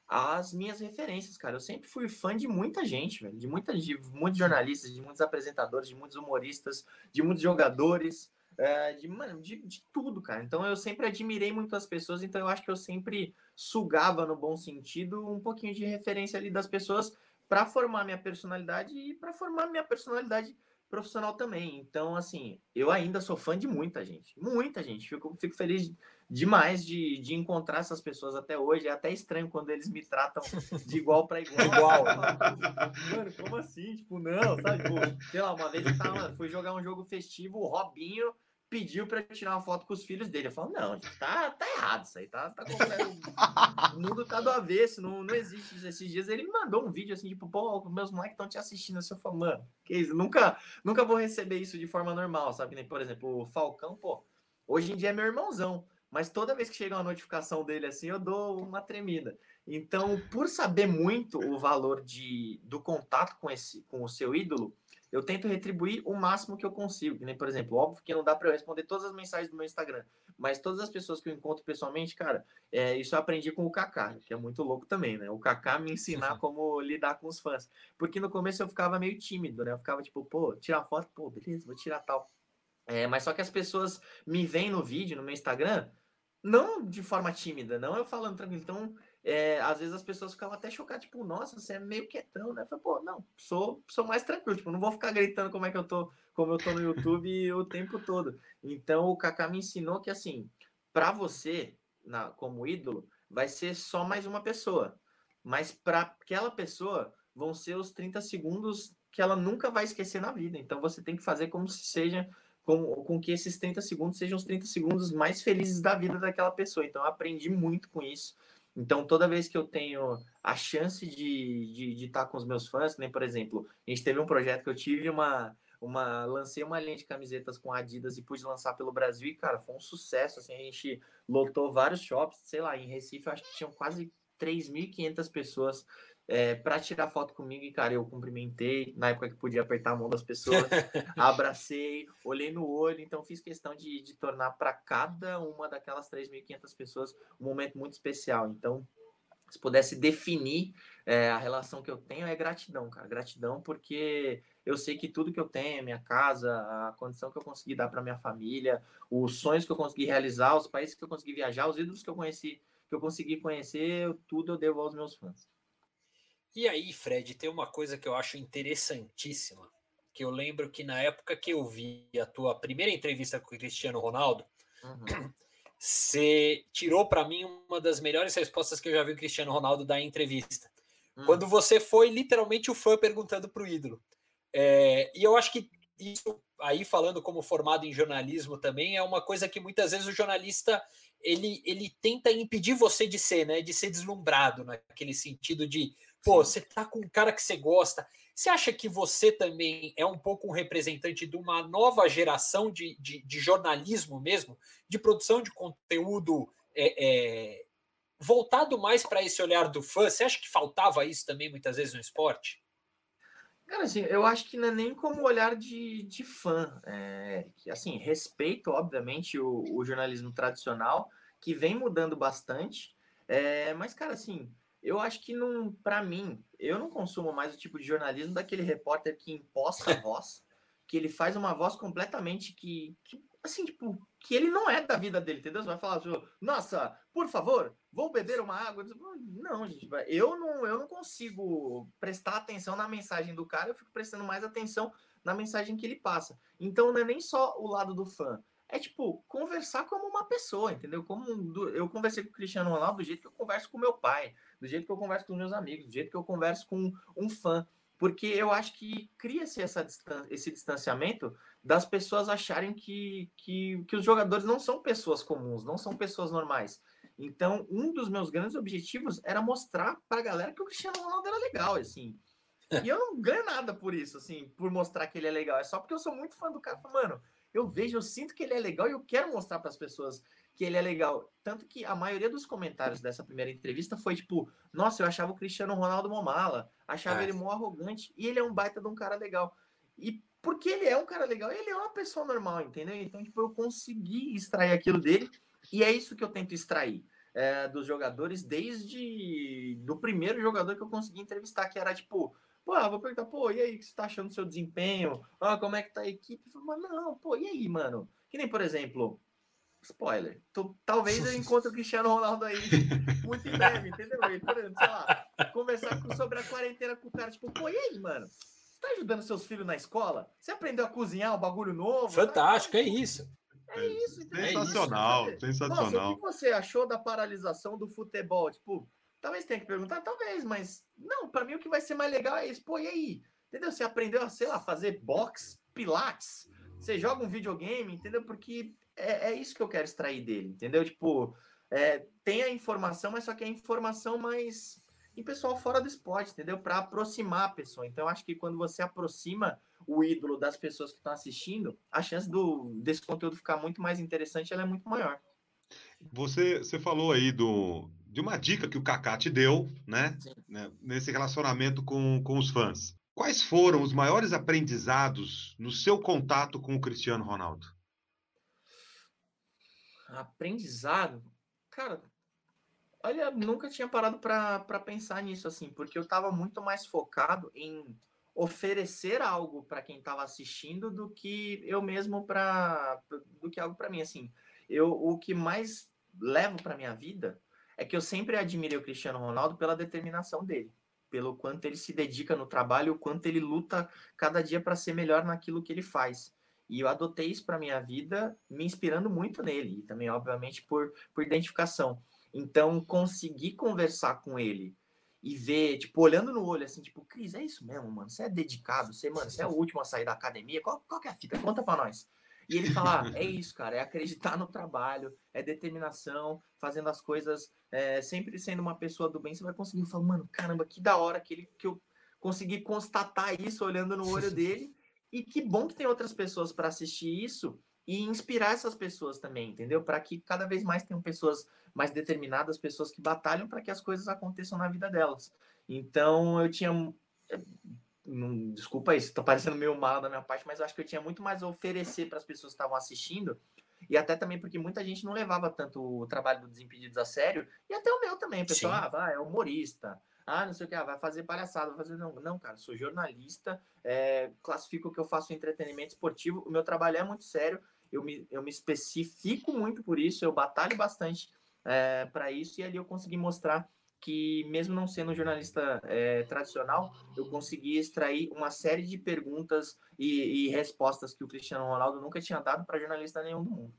[SPEAKER 3] às minhas referências, cara. Eu sempre fui fã de muita gente, velho, de, muita, de muitos jornalistas, de muitos apresentadores, de muitos humoristas, de muitos jogadores, é, de, mano, de, de tudo, cara. Então eu sempre admirei muito as pessoas, então eu acho que eu sempre sugava, no bom sentido, um pouquinho de referência ali das pessoas para formar minha personalidade e para formar minha personalidade profissional também. Então, assim, eu ainda sou fã de muita gente. Muita gente. Fico, fico feliz demais de, de encontrar essas pessoas até hoje. É até estranho quando eles me tratam de igual para igual. igual. Mano, como assim? Tipo, não, sabe? Tipo, sei lá, uma vez eu tava, fui jogar um jogo festivo, o Robinho pediu para tirar uma foto com os filhos dele. Eu falo, não, tá, tá errado isso aí, tá, tá completo. o mundo tá do avesso, não, não existe isso. Esses dias ele me mandou um vídeo assim, tipo, pô, meus moleques estão te assistindo. Assim, eu falo, mano, que isso? Nunca, nunca vou receber isso de forma normal, sabe? Nem, por exemplo, o Falcão, pô, hoje em dia é meu irmãozão. Mas toda vez que chega uma notificação dele assim, eu dou uma tremida. Então, por saber muito o valor de, do contato com, esse, com o seu ídolo, eu tento retribuir o máximo que eu consigo. Que nem, por exemplo, óbvio que não dá para eu responder todas as mensagens do meu Instagram, mas todas as pessoas que eu encontro pessoalmente, cara, é, isso eu aprendi com o Kaká, que é muito louco também, né? O Kaká me ensinar como lidar com os fãs. Porque no começo eu ficava meio tímido, né? Eu ficava tipo, pô, tirar foto, pô, beleza, vou tirar tal. É, mas só que as pessoas me veem no vídeo, no meu Instagram, não de forma tímida, não eu falando tranquilo. Então, é, às vezes as pessoas ficavam até chocadas, tipo, nossa, você é meio quietão, né? Eu falei, pô, não, sou, sou mais tranquilo, tipo, não vou ficar gritando como é que eu tô, como eu tô no YouTube o tempo todo. Então o Kaká me ensinou que assim, para você, na, como ídolo, vai ser só mais uma pessoa. Mas para aquela pessoa vão ser os 30 segundos que ela nunca vai esquecer na vida. Então você tem que fazer como se seja com, com que esses 30 segundos sejam os 30 segundos mais felizes da vida daquela pessoa. Então eu aprendi muito com isso. Então, toda vez que eu tenho a chance de estar de, de tá com os meus fãs, nem por exemplo, a gente teve um projeto que eu tive uma, uma lancei uma linha de camisetas com Adidas e pude lançar pelo Brasil e cara, foi um sucesso, assim, a gente lotou vários shops, sei lá, em Recife eu acho que tinham quase 3.500 pessoas é, para tirar foto comigo e, cara, eu cumprimentei na época que podia apertar a mão das pessoas, abracei, olhei no olho, então fiz questão de, de tornar para cada uma daquelas 3.500 pessoas um momento muito especial. Então, se pudesse definir é, a relação que eu tenho, é gratidão, cara. Gratidão porque eu sei que tudo que eu tenho, minha casa, a condição que eu consegui dar para minha família, os sonhos que eu consegui realizar, os países que eu consegui viajar, os ídolos que eu conheci, que eu consegui conhecer, tudo eu devo aos meus fãs.
[SPEAKER 1] E aí, Fred, tem uma coisa que eu acho interessantíssima, que eu lembro que na época que eu vi a tua primeira entrevista com o Cristiano Ronaldo, uhum. você tirou para mim uma das melhores respostas que eu já vi o Cristiano Ronaldo dar em entrevista. Uhum. Quando você foi literalmente o fã perguntando para o ídolo. É, e eu acho que isso aí falando como formado em jornalismo também é uma coisa que muitas vezes o jornalista ele, ele tenta impedir você de ser, né, de ser deslumbrado naquele sentido de Pô, você tá com um cara que você gosta. Você acha que você também é um pouco um representante de uma nova geração de, de, de jornalismo mesmo, de produção de conteúdo é, é, voltado mais para esse olhar do fã? Você acha que faltava isso também muitas vezes no esporte?
[SPEAKER 3] Cara, assim, eu acho que não é nem como olhar de, de fã. É, que, assim, respeito, obviamente, o, o jornalismo tradicional, que vem mudando bastante. É, mas, cara, assim, eu acho que não, para mim, eu não consumo mais o tipo de jornalismo daquele repórter que imposta a voz, que ele faz uma voz completamente que, que, assim, tipo, que ele não é da vida dele, entendeu? Você vai falar assim, nossa, por favor, vou beber uma água. Não, gente, eu não, eu não consigo prestar atenção na mensagem do cara, eu fico prestando mais atenção na mensagem que ele passa. Então não é nem só o lado do fã, é tipo conversar como uma pessoa, entendeu? Como eu conversei com o Cristiano Ronaldo do jeito que eu converso com meu pai, do jeito que eu converso com meus amigos, do jeito que eu converso com um fã, porque eu acho que cria-se esse distanciamento das pessoas acharem que, que, que os jogadores não são pessoas comuns, não são pessoas normais. Então, um dos meus grandes objetivos era mostrar para a galera que o Cristiano Ronaldo era legal, assim. E eu não ganho nada por isso, assim, por mostrar que ele é legal. É só porque eu sou muito fã do cara. Mano, eu vejo, eu sinto que ele é legal e eu quero mostrar para as pessoas que ele é legal. Tanto que a maioria dos comentários dessa primeira entrevista foi tipo: Nossa, eu achava o Cristiano Ronaldo mala, achava é. ele mó arrogante, e ele é um baita de um cara legal. E porque ele é um cara legal, ele é uma pessoa normal, entendeu? Então, tipo, eu consegui extrair aquilo dele, e é isso que eu tento extrair. É, dos jogadores desde do primeiro jogador que eu consegui entrevistar, que era tipo, pô, vou perguntar, pô, e aí, o que você tá achando do seu desempenho? Ah, como é que tá a equipe? Mas não, pô, e aí, mano? Que nem, por exemplo, spoiler, tu, talvez eu encontre o Cristiano Ronaldo aí muito em breve, entendeu? E, por exemplo, sei lá, conversar com, sobre a quarentena com o cara, tipo, pô, e aí, mano? Você tá ajudando seus filhos na escola? Você aprendeu a cozinhar um bagulho novo?
[SPEAKER 1] Fantástico, tá? é isso.
[SPEAKER 3] É isso,
[SPEAKER 2] entendeu? Sensacional, é isso, sensacional. Nossa,
[SPEAKER 3] o que você achou da paralisação do futebol? Tipo, talvez tenha que perguntar, talvez, mas não, para mim o que vai ser mais legal é isso. Pô, e aí? Entendeu? Você aprendeu a, sei lá, fazer box, pilates, você joga um videogame, entendeu? Porque é, é isso que eu quero extrair dele, entendeu? Tipo, é, tem a informação, mas só que é a informação mais em pessoal fora do esporte, entendeu? Para aproximar a pessoa. Então, acho que quando você aproxima o ídolo das pessoas que estão assistindo, a chance do, desse conteúdo ficar muito mais interessante ela é muito maior.
[SPEAKER 2] Você, você falou aí do, de uma dica que o Kaká te deu, né? né? Nesse relacionamento com, com os fãs. Quais foram os maiores aprendizados no seu contato com o Cristiano Ronaldo?
[SPEAKER 3] Aprendizado? Cara, olha, nunca tinha parado para pensar nisso assim, porque eu estava muito mais focado em oferecer algo para quem estava assistindo do que eu mesmo para do que algo para mim assim. Eu o que mais levo para minha vida é que eu sempre admirei o Cristiano Ronaldo pela determinação dele, pelo quanto ele se dedica no trabalho, o quanto ele luta cada dia para ser melhor naquilo que ele faz. E eu adotei isso para minha vida, me inspirando muito nele, e também, obviamente, por, por identificação. Então, conseguir conversar com ele e ver, tipo, olhando no olho, assim, tipo, Cris, é isso mesmo, mano? Você é dedicado, você, mano, você é o último a sair da academia? Qual, qual que é a fita? Conta para nós. E ele fala, ah, é isso, cara, é acreditar no trabalho, é determinação, fazendo as coisas, é, sempre sendo uma pessoa do bem, você vai conseguir falar, mano, caramba, que da hora que, ele, que eu consegui constatar isso olhando no olho dele e que bom que tem outras pessoas para assistir isso e inspirar essas pessoas também, entendeu? Para que cada vez mais tenham pessoas mais determinadas, pessoas que batalham para que as coisas aconteçam na vida delas. Então eu tinha. Eh, não, desculpa isso, tô parecendo meio mal da minha parte, mas eu acho que eu tinha muito mais a oferecer para as pessoas que estavam assistindo, e até também porque muita gente não levava tanto o trabalho do Desimpedidos a sério, e até o meu também, o pessoal, ah, vai, é humorista, ah, não sei o que, ah, vai fazer palhaçada, vai fazer. Não, não cara, sou jornalista, é, classifico que eu faço entretenimento esportivo, o meu trabalho é muito sério, eu me, eu me especifico muito por isso, eu batalho bastante é, para isso, e ali eu consegui mostrar que, mesmo não sendo um jornalista é, tradicional, eu consegui extrair uma série de perguntas e, e respostas que o Cristiano Ronaldo nunca tinha dado para jornalista nenhum do mundo.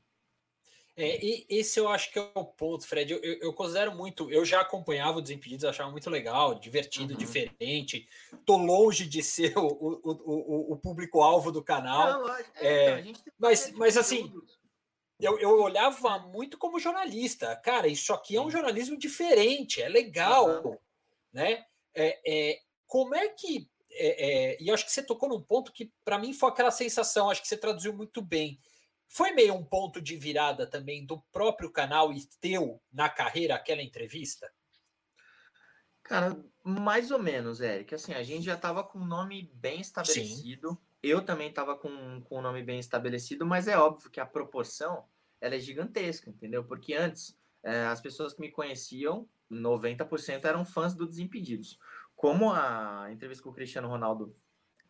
[SPEAKER 1] É, e esse eu acho que é o ponto, Fred. Eu, eu, eu, considero muito. Eu já acompanhava o Desimpedidos, achava muito legal, divertido, uhum. diferente. Tô longe de ser o, o, o, o público-alvo do canal. Não, é, é, então, mas, mas assim, eu, eu olhava muito como jornalista. Cara, isso aqui é um jornalismo diferente, é legal, uhum. né? É, é, como é que. É, é, e eu acho que você tocou num ponto que, para mim, foi aquela sensação, acho que você traduziu muito bem foi meio um ponto de virada também do próprio canal e teu na carreira aquela entrevista?
[SPEAKER 3] Cara, mais ou menos, Eric. Assim, a gente já estava com o nome bem estabelecido. Sim. Eu também estava com, com o nome bem estabelecido, mas é óbvio que a proporção ela é gigantesca, entendeu? Porque antes, é, as pessoas que me conheciam, 90% eram fãs do Desimpedidos. Como a entrevista com o Cristiano Ronaldo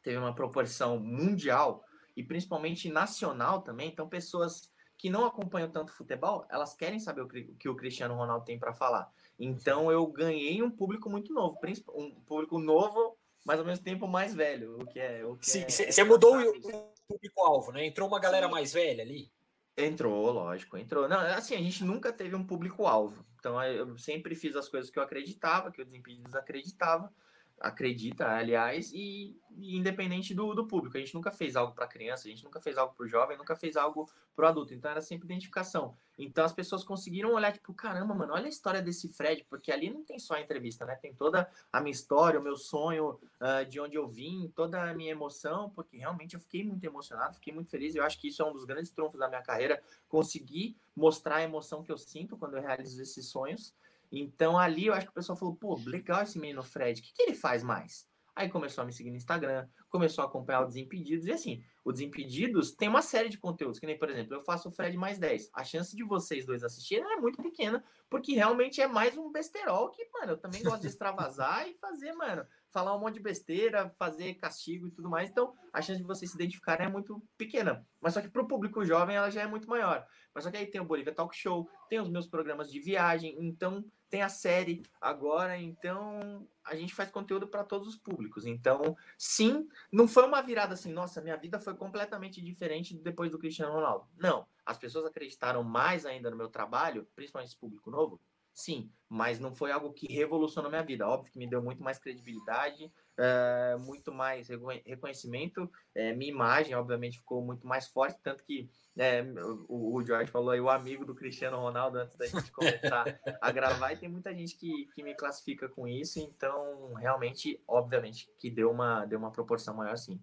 [SPEAKER 3] teve uma proporção mundial, e principalmente nacional também. Então, pessoas que não acompanham tanto futebol, elas querem saber o que o Cristiano Ronaldo tem para falar. Então, eu ganhei um público muito novo, um público novo, mas ao mesmo tempo mais velho, o que é. O que
[SPEAKER 1] Sim,
[SPEAKER 3] é,
[SPEAKER 1] você é mudou o público-alvo, né? Entrou uma galera Sim. mais velha ali.
[SPEAKER 3] Entrou, lógico, entrou. Não, assim, a gente nunca teve um público-alvo. Então, eu sempre fiz as coisas que eu acreditava, que o Desimpedidos acreditava. Acredita, aliás, e, e independente do, do, público. A gente nunca fez algo para criança, a gente nunca fez algo para o jovem, nunca fez algo para o adulto. Então era sempre identificação. Então as pessoas conseguiram olhar, tipo, caramba, mano, olha a história desse Fred, porque ali não tem só a entrevista, né? Tem toda a minha história, o meu sonho, uh, de onde eu vim, toda a minha emoção, porque realmente eu fiquei muito emocionado, fiquei muito feliz. Eu acho que isso é um dos grandes trunfos da minha carreira, conseguir mostrar a emoção que eu sinto quando eu realizo esses sonhos. Então ali eu acho que o pessoal falou, pô, legal esse menino Fred, o que, que ele faz mais? Aí começou a me seguir no Instagram, começou a acompanhar o Desimpedidos, e assim, o Desimpedidos tem uma série de conteúdos, que nem, por exemplo, eu faço o Fred mais 10. A chance de vocês dois assistirem é muito pequena, porque realmente é mais um besterol que, mano, eu também gosto de extravasar e fazer, mano, falar um monte de besteira, fazer castigo e tudo mais. Então, a chance de vocês se identificarem é muito pequena. Mas só que para o público jovem ela já é muito maior. Mas só que aí tem o Bolívia Talk Show, tem os meus programas de viagem, então tem a série agora, então a gente faz conteúdo para todos os públicos. Então, sim, não foi uma virada assim, nossa, minha vida foi completamente diferente depois do Cristiano Ronaldo. Não, as pessoas acreditaram mais ainda no meu trabalho, principalmente esse público novo, sim, mas não foi algo que revolucionou minha vida. Óbvio que me deu muito mais credibilidade, é, muito mais reconhecimento. É, minha imagem, obviamente, ficou muito mais forte, tanto que é, o, o George falou aí, o amigo do Cristiano Ronaldo, antes da gente começar a gravar, e tem muita gente que, que me classifica com isso, então, realmente, obviamente, que deu uma, deu uma proporção maior, sim.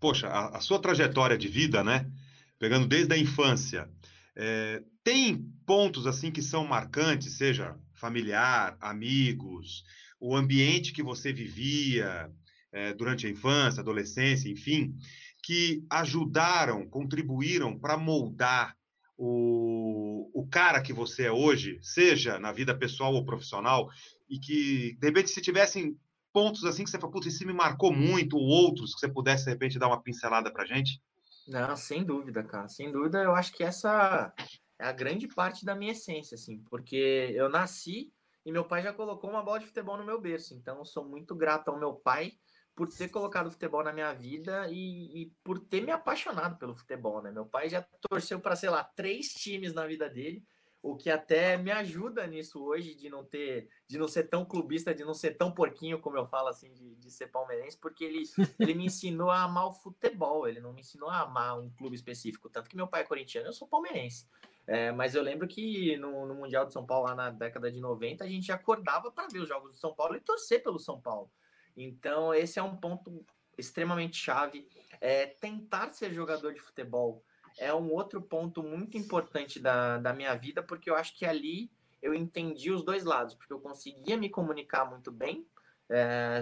[SPEAKER 2] Poxa, a, a sua trajetória de vida, né? Pegando desde a infância, é, tem pontos assim que são marcantes, seja familiar, amigos, o ambiente que você vivia é, durante a infância, adolescência, enfim, que ajudaram, contribuíram para moldar o, o cara que você é hoje, seja na vida pessoal ou profissional, e que, de repente, se tivessem pontos assim que você fala, putz, isso me marcou muito, ou outros que você pudesse, de repente, dar uma pincelada para gente?
[SPEAKER 3] Não, sem dúvida, cara. Sem dúvida, eu acho que essa é a grande parte da minha essência, assim, porque eu nasci e meu pai já colocou uma bola de futebol no meu berço, então eu sou muito grato ao meu pai por ter colocado futebol na minha vida e, e por ter me apaixonado pelo futebol, né? Meu pai já torceu para, sei lá, três times na vida dele o que até me ajuda nisso hoje de não ter, de não ser tão clubista, de não ser tão porquinho como eu falo assim, de, de ser palmeirense, porque ele, ele me ensinou a amar o futebol, ele não me ensinou a amar um clube específico, tanto que meu pai é corintiano, eu sou palmeirense. É, mas eu lembro que no, no, Mundial de São Paulo, lá na década de 90, a gente acordava para ver os jogos do São Paulo e torcer pelo São Paulo. Então, esse é um ponto extremamente chave. É, tentar ser jogador de futebol é um outro ponto muito importante da, da minha vida, porque eu acho que ali eu entendi os dois lados, porque eu conseguia me comunicar muito bem. É,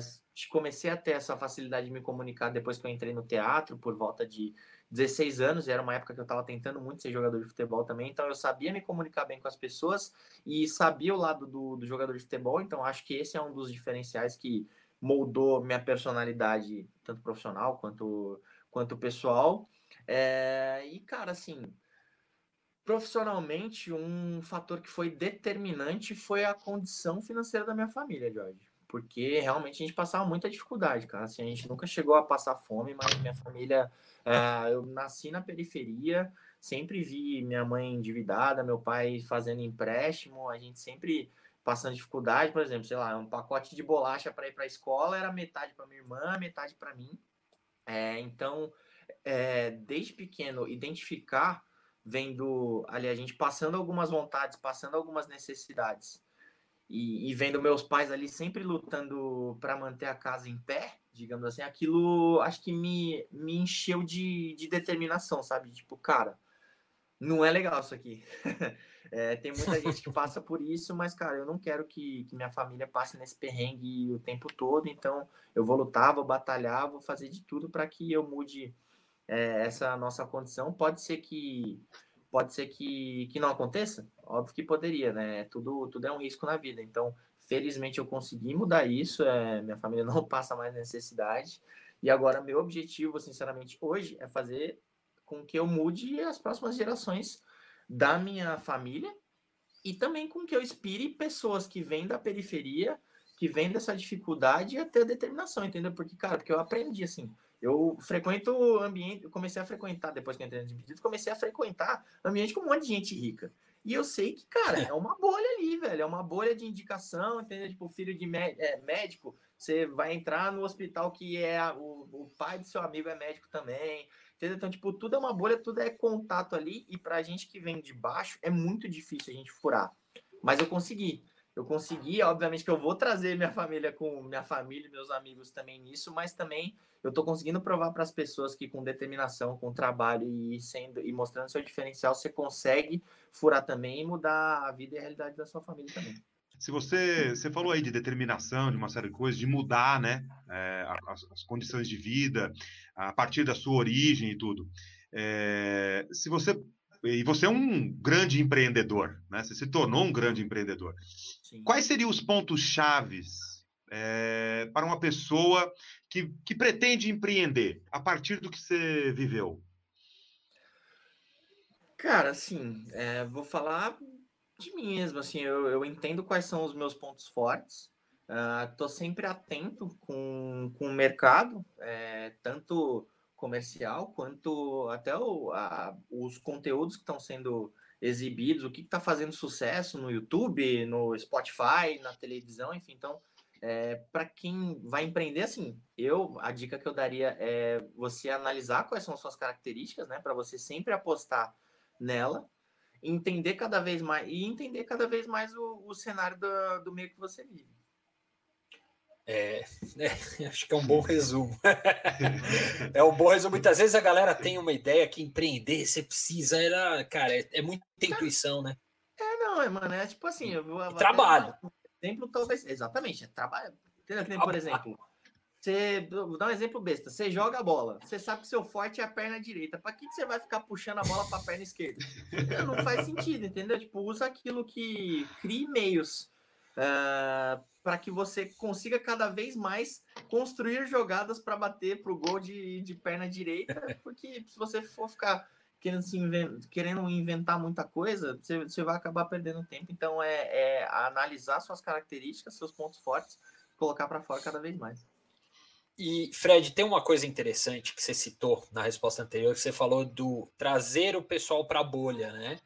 [SPEAKER 3] comecei a ter essa facilidade de me comunicar depois que eu entrei no teatro, por volta de 16 anos, era uma época que eu estava tentando muito ser jogador de futebol também, então eu sabia me comunicar bem com as pessoas e sabia o lado do, do jogador de futebol, então acho que esse é um dos diferenciais que moldou minha personalidade, tanto profissional quanto, quanto pessoal. É, e, cara, assim, profissionalmente, um fator que foi determinante foi a condição financeira da minha família, Jorge. Porque realmente a gente passava muita dificuldade, cara. Assim, a gente nunca chegou a passar fome, mas minha família. É, eu nasci na periferia, sempre vi minha mãe endividada, meu pai fazendo empréstimo, a gente sempre passando dificuldade, por exemplo, sei lá, um pacote de bolacha para ir para a escola era metade para minha irmã, metade para mim. É, então, é, desde pequeno, identificar, vendo ali a gente passando algumas vontades, passando algumas necessidades, e, e vendo meus pais ali sempre lutando para manter a casa em pé, digamos assim, aquilo acho que me, me encheu de, de determinação, sabe? Tipo, cara, não é legal isso aqui. é, tem muita gente que passa por isso, mas, cara, eu não quero que, que minha família passe nesse perrengue o tempo todo, então eu vou lutar, vou batalhar, vou fazer de tudo para que eu mude é, essa nossa condição. Pode ser que pode ser que, que não aconteça? Óbvio que poderia, né? Tudo, tudo é um risco na vida. Então, felizmente eu consegui mudar isso. É, minha família não passa mais necessidade. E agora, meu objetivo, sinceramente, hoje é fazer com que eu mude as próximas gerações da minha família e também com que eu inspire pessoas que vêm da periferia, que vêm dessa dificuldade a ter determinação, entendeu? Porque, cara, porque eu aprendi assim eu frequento ambiente, eu comecei a frequentar, depois que eu entrei nos impedidos, comecei a frequentar ambiente com um monte de gente rica. E eu sei que, cara, é uma bolha ali, velho. É uma bolha de indicação, entendeu? Tipo, filho de é, médico você vai entrar no hospital que é a, o, o pai do seu amigo é médico também. Entendeu? Então, tipo, tudo é uma bolha, tudo é contato ali, e pra gente que vem de baixo é muito difícil a gente furar. Mas eu consegui. Eu consegui, obviamente que eu vou trazer minha família com minha família e meus amigos também nisso, mas também eu tô conseguindo provar para as pessoas que com determinação, com trabalho e sendo e mostrando seu diferencial, você consegue furar também e mudar a vida e a realidade da sua família também
[SPEAKER 2] se você, você falou aí de determinação, de uma série de coisas, de mudar, né, é, as, as, condições de vida a partir da sua origem e tudo. É, se você e você é um grande empreendedor, né? Você se tornou um grande empreendedor. Sim. Quais seriam os pontos chaves é, para uma pessoa que, que pretende empreender a partir do que você viveu?
[SPEAKER 3] Cara, assim, é, vou falar de mim mesmo, assim, eu, eu entendo quais são os meus pontos fortes, estou uh, sempre atento com, com o mercado, é, tanto comercial quanto até o, a, os conteúdos que estão sendo exibidos, o que está fazendo sucesso no YouTube, no Spotify, na televisão, enfim, então é, para quem vai empreender, assim, eu a dica que eu daria é você analisar quais são suas características, né, para você sempre apostar nela entender cada vez mais e entender cada vez mais o, o cenário do, do meio que você vive.
[SPEAKER 1] É, é, acho que é um bom resumo. é um bom resumo. Muitas vezes a galera tem uma ideia que empreender você precisa, era, cara, é, é muita intuição, né?
[SPEAKER 3] É, não, é, mano, é tipo assim, eu vou,
[SPEAKER 1] trabalho.
[SPEAKER 3] exemplo, talvez, exatamente, é trabalho. Por exemplo, você, vou dar um exemplo besta. Você joga a bola. Você sabe que seu forte é a perna direita. Para que, que você vai ficar puxando a bola para a perna esquerda? Não faz sentido, entendeu? Tipo, usa aquilo que crie meios uh, ah, para que você consiga cada vez mais construir jogadas para bater para o gol de, de perna direita. Porque se você for ficar querendo, se invent, querendo inventar muita coisa, você, você vai acabar perdendo tempo. Então, é, é analisar suas características, seus pontos fortes, colocar para fora cada vez mais.
[SPEAKER 1] E, Fred, tem uma coisa interessante que você citou na resposta anterior, que você falou do trazer o pessoal para a bolha, né?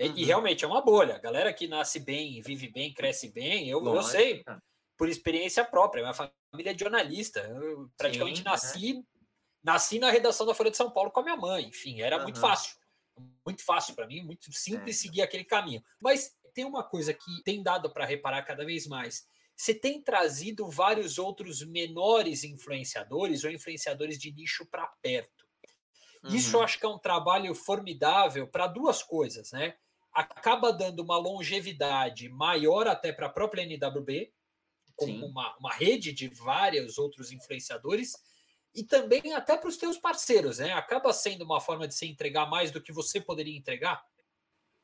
[SPEAKER 1] E, uhum. e, realmente é uma bolha. A galera que nasce bem, vive bem, cresce bem, eu, eu sei, por experiência própria. Minha família é jornalista. Eu praticamente Sim, nasci, é. nasci na redação da Folha de São Paulo com a minha mãe. Enfim, era uhum. muito fácil. Muito fácil para mim, muito simples é. seguir aquele caminho. Mas tem uma coisa que tem dado para reparar cada vez mais você tem trazido vários outros menores influenciadores ou influenciadores de nicho para perto. Uhum. Isso eu acho que é um trabalho formidável para duas coisas, né? Acaba dando uma longevidade maior até para a própria NWB, como uma, uma rede de vários outros influenciadores, e também até para os teus parceiros, né? Acaba sendo uma forma de se entregar mais do que você poderia entregar.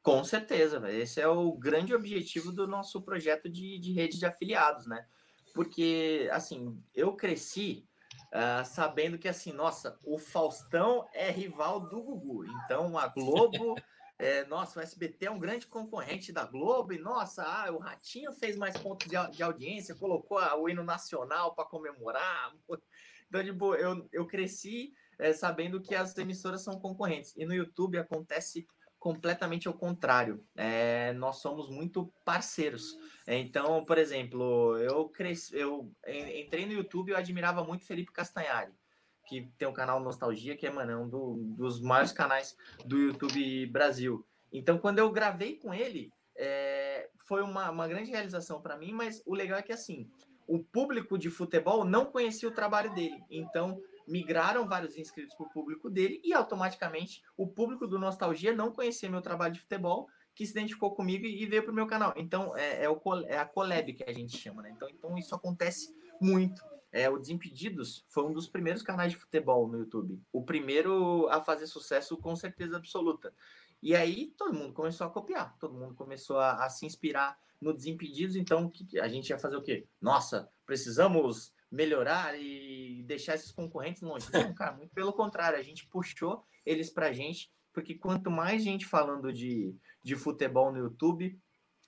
[SPEAKER 3] Com certeza, esse é o grande objetivo do nosso projeto de, de rede de afiliados, né? Porque, assim, eu cresci uh, sabendo que, assim, nossa, o Faustão é rival do Gugu. Então, a Globo, é, nossa, o SBT é um grande concorrente da Globo. E, nossa, ah, o Ratinho fez mais pontos de, de audiência, colocou o hino nacional para comemorar. Então, tipo, eu, eu cresci é, sabendo que as emissoras são concorrentes. E no YouTube acontece completamente ao contrário. É, nós somos muito parceiros. Então, por exemplo, eu cresci, eu entrei no YouTube eu admirava muito Felipe Castanhari, que tem um canal Nostalgia, que é, mano, é um do, dos maiores canais do YouTube Brasil. Então, quando eu gravei com ele, é, foi uma, uma grande realização para mim, mas o legal é que, assim, o público de futebol não conhecia o trabalho dele. Então, migraram vários inscritos para o público dele e automaticamente o público do Nostalgia não conhecia meu trabalho de futebol, que se identificou comigo e veio para o meu canal. Então, é, é, o, é a collab que a gente chama, né? Então, então isso acontece muito. É, o Desimpedidos foi um dos primeiros canais de futebol no YouTube. O primeiro a fazer sucesso com certeza absoluta. E aí todo mundo começou a copiar, todo mundo começou a, a se inspirar no Desimpedidos. Então, a gente ia fazer o quê? Nossa, precisamos melhorar e deixar esses concorrentes longe. Não, cara, muito pelo contrário, a gente puxou eles para a gente, porque quanto mais gente falando de, de futebol no YouTube,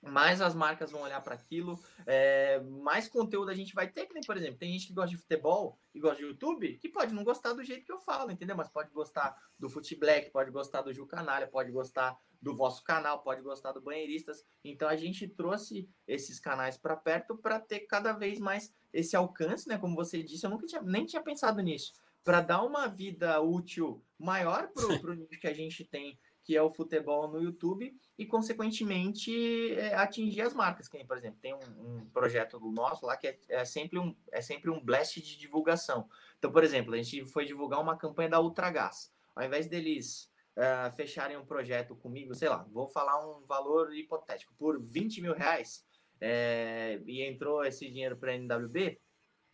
[SPEAKER 3] mais as marcas vão olhar para aquilo, é, mais conteúdo a gente vai ter, que nem, por exemplo, tem gente que gosta de futebol e gosta de YouTube, que pode não gostar do jeito que eu falo, entendeu? Mas pode gostar do Fute Black, pode gostar do Gil Canalha, pode gostar do vosso canal, pode gostar do Banheiristas. Então a gente trouxe esses canais para perto para ter cada vez mais esse alcance, né? Como você disse, eu nunca tinha, nem tinha pensado nisso. Para dar uma vida útil maior para o nicho que a gente tem que é o futebol no YouTube, e, consequentemente, é, atingir as marcas. Que, por exemplo, tem um, um projeto do nosso lá que é, é, sempre um, é sempre um blast de divulgação. Então, por exemplo, a gente foi divulgar uma campanha da Ultragás. Ao invés deles uh, fecharem um projeto comigo, sei lá, vou falar um valor hipotético, por 20 mil reais, é, e entrou esse dinheiro para a NWB,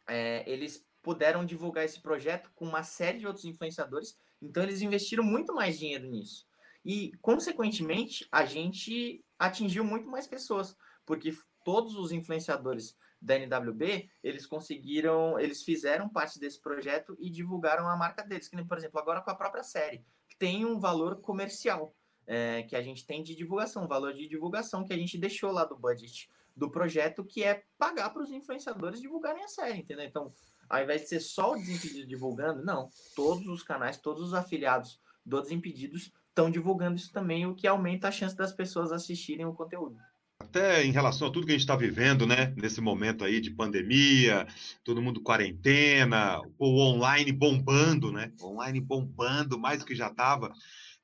[SPEAKER 3] é, eles puderam divulgar esse projeto com uma série de outros influenciadores, então eles investiram muito mais dinheiro nisso. E, consequentemente, a gente atingiu muito mais pessoas, porque todos os influenciadores da NWB, eles conseguiram, eles fizeram parte desse projeto e divulgaram a marca deles, que nem, por exemplo, agora com a própria série, que tem um valor comercial, é, que a gente tem de divulgação, um valor de divulgação que a gente deixou lá do budget do projeto, que é pagar para os influenciadores divulgarem a série, entendeu? Então, ao invés de ser só o Desimpedidos divulgando, não, todos os canais, todos os afiliados do Desimpedidos estão divulgando isso também, o que aumenta a chance das pessoas assistirem o conteúdo.
[SPEAKER 2] Até em relação a tudo que a gente está vivendo, né? Nesse momento aí de pandemia, todo mundo quarentena, o online bombando, né? Online bombando mais do que já estava.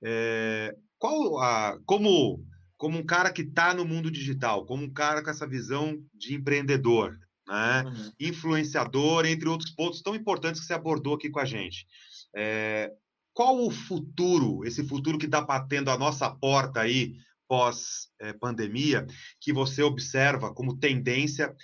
[SPEAKER 2] É, qual a, como como um cara que está no mundo digital, como um cara com essa visão de empreendedor, né? Uhum. influenciador, entre outros pontos tão importantes que você abordou aqui com a gente. É, qual o futuro, esse futuro que está batendo a nossa porta aí pós-pandemia, é, que você observa como tendência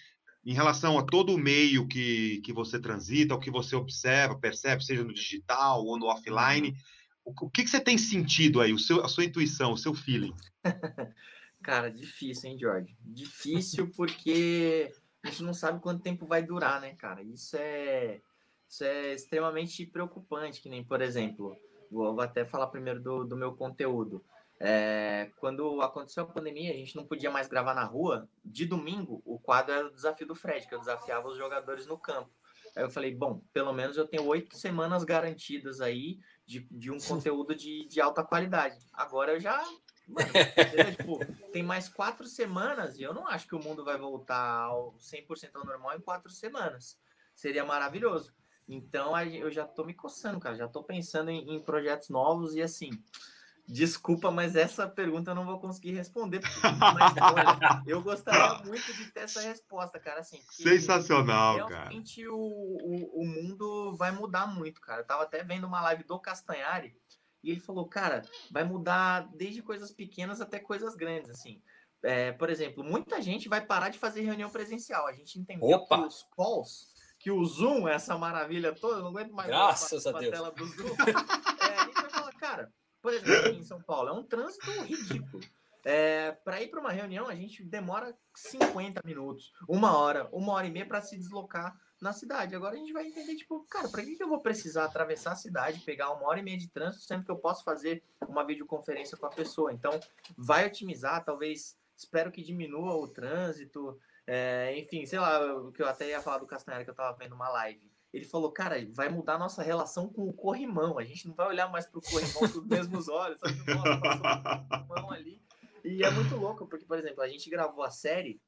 [SPEAKER 2] em relação a todo o meio que, que você transita, o que você observa, percebe, seja no digital ou no offline, o, o que, que você tem sentido aí, o seu, a sua intuição, o seu feeling?
[SPEAKER 3] Cara, difícil, hein, George? Difícil porque a gente não sabe quanto tempo vai durar, né, cara? Isso é isso é extremamente preocupante, que nem, por exemplo, vou, até falar primeiro do, do meu conteúdo. É, quando aconteceu a pandemia, a gente não podia mais gravar na rua. De domingo, o quadro era o desafio do Fred, que eu desafiava os jogadores no campo. Aí eu falei, bom, pelo menos eu tenho oito semanas garantidas aí de, de um conteúdo de, de alta qualidade. Agora eu já. Mano, tipo, tem mais quatro semanas e eu não acho que o mundo vai voltar ao 100% ao normal em quatro semanas. Seria maravilhoso. Então eu já tô me coçando, cara. Já tô pensando em, em projetos novos e assim. Desculpa, mas essa pergunta eu não vou conseguir responder. Mas, olha, eu gostaria muito de ter essa resposta, cara. Assim,
[SPEAKER 2] Sensacional, cara.
[SPEAKER 3] Realmente o, o, o mundo vai mudar muito, cara. Eu tava até vendo uma live do Castanhari e ele falou, cara, vai mudar desde coisas pequenas até coisas grandes, assim. É, por exemplo, muita gente vai parar de fazer reunião presencial. A gente entendeu Opa. que os calls que o Zoom, essa maravilha toda, não aguento mais
[SPEAKER 1] Graças a, a Deus. tela do
[SPEAKER 3] Zoom. é, a gente vai falar, cara, por exemplo, aqui em São Paulo, é um trânsito ridículo. É, para ir para uma reunião, a gente demora 50 minutos, uma hora, uma hora e meia para se deslocar na cidade. Agora a gente vai entender, tipo, cara, para que, que eu vou precisar atravessar a cidade, pegar uma hora e meia de trânsito, sendo que eu posso fazer uma videoconferência com a pessoa? Então, vai otimizar, talvez, espero que diminua o trânsito, é, enfim, sei lá, o que eu até ia falar do Castanheira que eu tava vendo uma live. Ele falou, cara, vai mudar a nossa relação com o corrimão. A gente não vai olhar mais pro corrimão com os mesmos olhos, sabe? Nossa, passou um ali. E é muito louco, porque, por exemplo, a gente gravou a série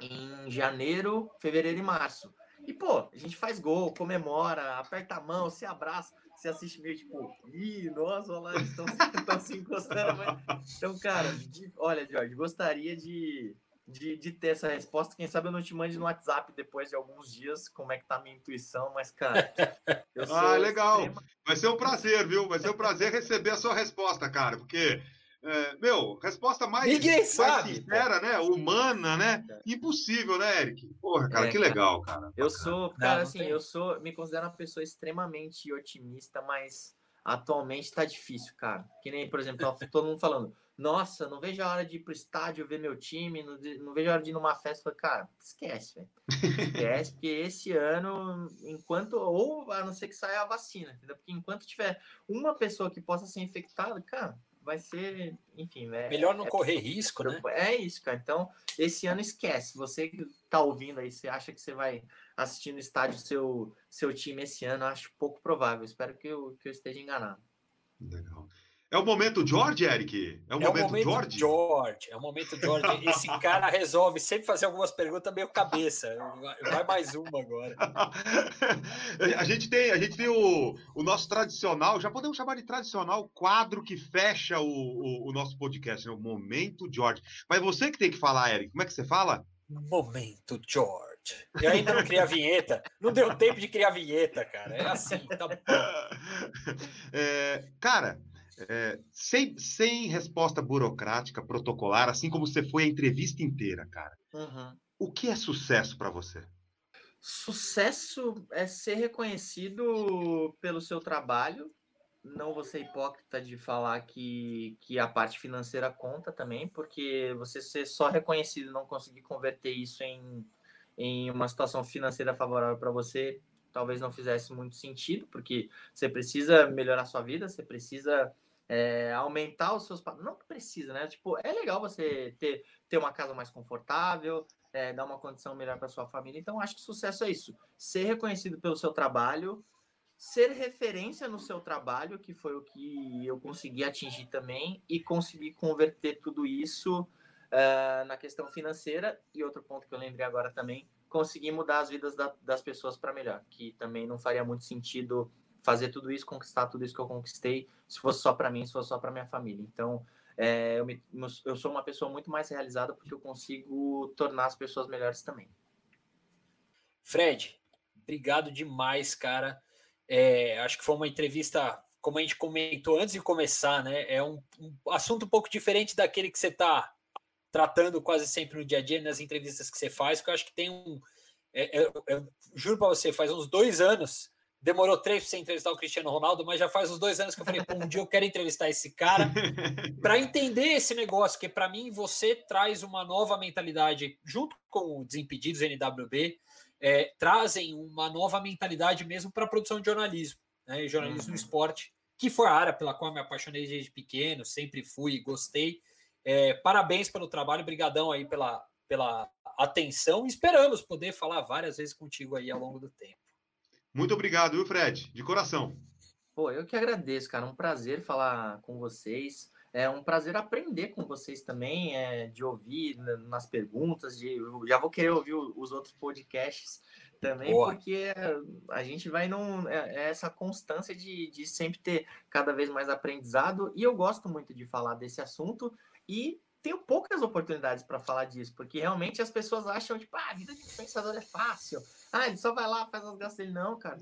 [SPEAKER 3] em janeiro, fevereiro e março. E, pô, a gente faz gol, comemora, aperta a mão, se abraça, se assiste meio tipo, ih, nossa, olha lá, eles estão se encostando. Mas... Então, cara, de... olha, Jorge, gostaria de de, de ter essa resposta. Quem sabe eu não te mande no WhatsApp depois de alguns dias como é que tá a minha intuição, mas, cara.
[SPEAKER 2] ah, legal. Extrema... Vai ser um prazer, viu? Vai ser um prazer receber a sua resposta, cara, porque. É, meu, resposta mais,
[SPEAKER 1] Ninguém sabe,
[SPEAKER 2] sincera, né? Humana, né? Impossível, né, Eric? Porra, cara, é, que legal, cara.
[SPEAKER 3] Eu sou, cara, não, assim, tem... eu sou, me considero uma pessoa extremamente otimista, mas atualmente tá difícil, cara. Que nem, por exemplo, todo mundo falando, nossa, não vejo a hora de ir pro estádio ver meu time, não, não vejo a hora de ir numa festa. Cara, esquece, velho. Esquece, porque esse ano, enquanto. Ou a não ser que saia a vacina, entendeu? Porque enquanto tiver uma pessoa que possa ser infectada, cara, vai ser, enfim. É,
[SPEAKER 1] Melhor não
[SPEAKER 3] é,
[SPEAKER 1] correr risco, né?
[SPEAKER 3] É isso, cara. Então, esse ano esquece. Você que tá ouvindo aí, você acha que você vai assistir no estádio seu, seu time esse ano? Acho pouco provável. Espero que eu, que eu esteja enganado.
[SPEAKER 2] Legal. É o momento George, Eric? É o, é momento, o momento George?
[SPEAKER 1] George? É o momento George. Esse cara resolve sempre fazer algumas perguntas meio cabeça. Vai mais uma agora.
[SPEAKER 2] a gente tem, a gente tem o, o nosso tradicional, já podemos chamar de tradicional, quadro que fecha o, o, o nosso podcast, né? o momento George. Mas você que tem que falar, Eric, como é que você fala?
[SPEAKER 1] Momento George. Eu ainda não criei a vinheta. Não deu tempo de criar a vinheta, cara. É assim, tá bom.
[SPEAKER 2] É, cara, é, sem, sem resposta burocrática, protocolar, assim como você foi a entrevista inteira, cara. Uhum. O que é sucesso para você?
[SPEAKER 3] Sucesso é ser reconhecido pelo seu trabalho. Não vou ser hipócrita de falar que, que a parte financeira conta também, porque você ser só reconhecido e não conseguir converter isso em, em uma situação financeira favorável para você, talvez não fizesse muito sentido, porque você precisa melhorar sua vida, você precisa é, aumentar os seus. Não precisa, né? Tipo, é legal você ter, ter uma casa mais confortável, é, dar uma condição melhor para sua família. Então, acho que sucesso é isso: ser reconhecido pelo seu trabalho, ser referência no seu trabalho, que foi o que eu consegui atingir também, e conseguir converter tudo isso uh, na questão financeira. E outro ponto que eu lembrei agora também, conseguir mudar as vidas da, das pessoas para melhor, que também não faria muito sentido fazer tudo isso, conquistar tudo isso que eu conquistei, se fosse só para mim, se fosse só para minha família. Então, é, eu, me, eu sou uma pessoa muito mais realizada porque eu consigo tornar as pessoas melhores também.
[SPEAKER 1] Fred, obrigado demais, cara. É, acho que foi uma entrevista, como a gente comentou antes de começar, né? É um, um assunto um pouco diferente daquele que você está tratando quase sempre no dia a dia, nas entrevistas que você faz, que eu acho que tem um. É, é, juro para você, faz uns dois anos demorou três para você entrevistar o Cristiano Ronaldo, mas já faz uns dois anos que eu falei, um dia eu quero entrevistar esse cara para entender esse negócio, que para mim você traz uma nova mentalidade, junto com o Desimpedidos NWB, é, trazem uma nova mentalidade mesmo para a produção de jornalismo, né, jornalismo uhum. no esporte, que foi a área pela qual me apaixonei desde pequeno, sempre fui e gostei. É, parabéns pelo trabalho, brigadão aí pela, pela atenção, esperamos poder falar várias vezes contigo aí ao longo do tempo.
[SPEAKER 2] Muito obrigado, viu, Fred? De coração.
[SPEAKER 3] Pô, eu que agradeço, cara. Um prazer falar com vocês. É um prazer aprender com vocês também, é, de ouvir nas perguntas. De, já vou querer ouvir os outros podcasts também, Boa. porque a gente vai num. É, é essa constância de, de sempre ter cada vez mais aprendizado. E eu gosto muito de falar desse assunto. E tenho poucas oportunidades para falar disso, porque realmente as pessoas acham, tipo, ah, a vida de pensador é fácil. Ah, ele só vai lá, faz as gastas dele. Não, cara,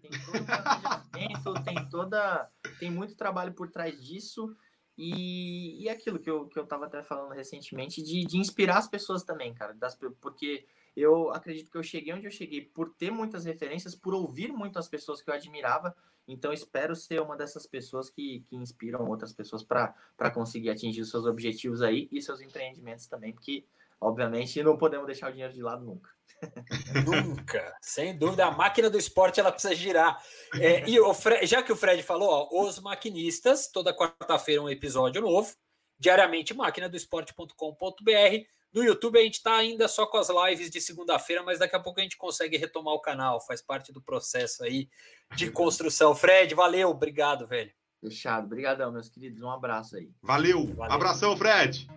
[SPEAKER 3] tem todo tem toda. Tem muito trabalho por trás disso. E, e aquilo que eu, que eu tava até falando recentemente, de, de inspirar as pessoas também, cara. Das, porque eu acredito que eu cheguei onde eu cheguei por ter muitas referências, por ouvir muito as pessoas que eu admirava. Então, espero ser uma dessas pessoas que, que inspiram outras pessoas para conseguir atingir seus objetivos aí e seus empreendimentos também, porque, obviamente, não podemos deixar o dinheiro de lado nunca.
[SPEAKER 1] Nunca, sem dúvida. A máquina do esporte ela precisa girar. É, e o Fred, já que o Fred falou, ó, os maquinistas, toda quarta-feira um episódio novo, diariamente esporte.com.br. No YouTube a gente está ainda só com as lives de segunda-feira, mas daqui a pouco a gente consegue retomar o canal, faz parte do processo aí de construção. Fred, valeu, obrigado, velho.
[SPEAKER 3] Fechado, obrigadão, meus queridos, um abraço aí.
[SPEAKER 2] Valeu, valeu. abração, Fred.